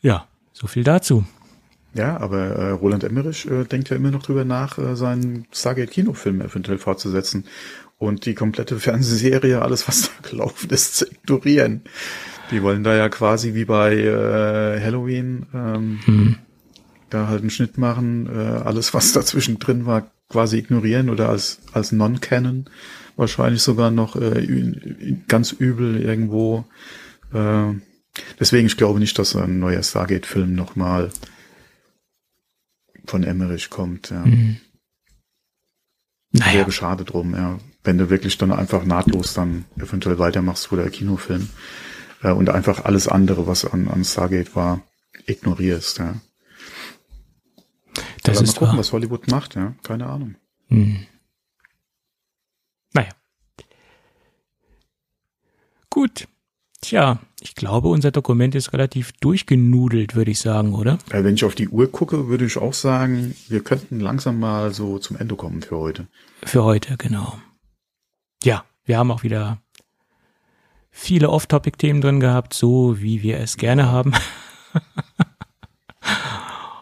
Ja, so viel dazu. Ja, aber äh, Roland Emmerich äh, denkt ja immer noch drüber nach, äh, seinen Stargate-Kinofilm eventuell fortzusetzen und die komplette Fernsehserie, alles was da gelaufen ist, zu ignorieren. Die wollen da ja quasi wie bei äh, Halloween ähm, hm. da halt einen Schnitt machen, äh, alles was dazwischen drin war, quasi ignorieren oder als als Non-Canon wahrscheinlich sogar noch äh, ganz übel irgendwo äh, Deswegen, ich glaube nicht, dass ein neuer Stargate-Film nochmal von Emmerich kommt. Ja. Mhm. Naja. Wäre schade drum, ja. Wenn du wirklich dann einfach nahtlos dann eventuell weitermachst wo der Kinofilm äh, und einfach alles andere, was an, an Stargate war, ignorierst, ja. Das Aber ist mal gucken, wahr. was Hollywood macht, ja. Keine Ahnung. Mhm. Naja. Gut. Tja, ich glaube, unser Dokument ist relativ durchgenudelt, würde ich sagen, oder? Ja, wenn ich auf die Uhr gucke, würde ich auch sagen, wir könnten langsam mal so zum Ende kommen für heute. Für heute, genau. Ja, wir haben auch wieder viele Off-Topic-Themen drin gehabt, so wie wir es gerne haben.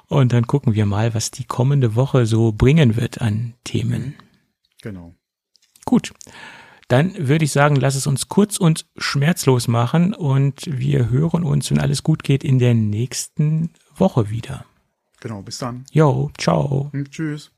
Und dann gucken wir mal, was die kommende Woche so bringen wird an Themen. Genau. Gut dann würde ich sagen, lass es uns kurz und schmerzlos machen und wir hören uns, wenn alles gut geht, in der nächsten Woche wieder. Genau, bis dann. Jo, ciao. Und hm, tschüss.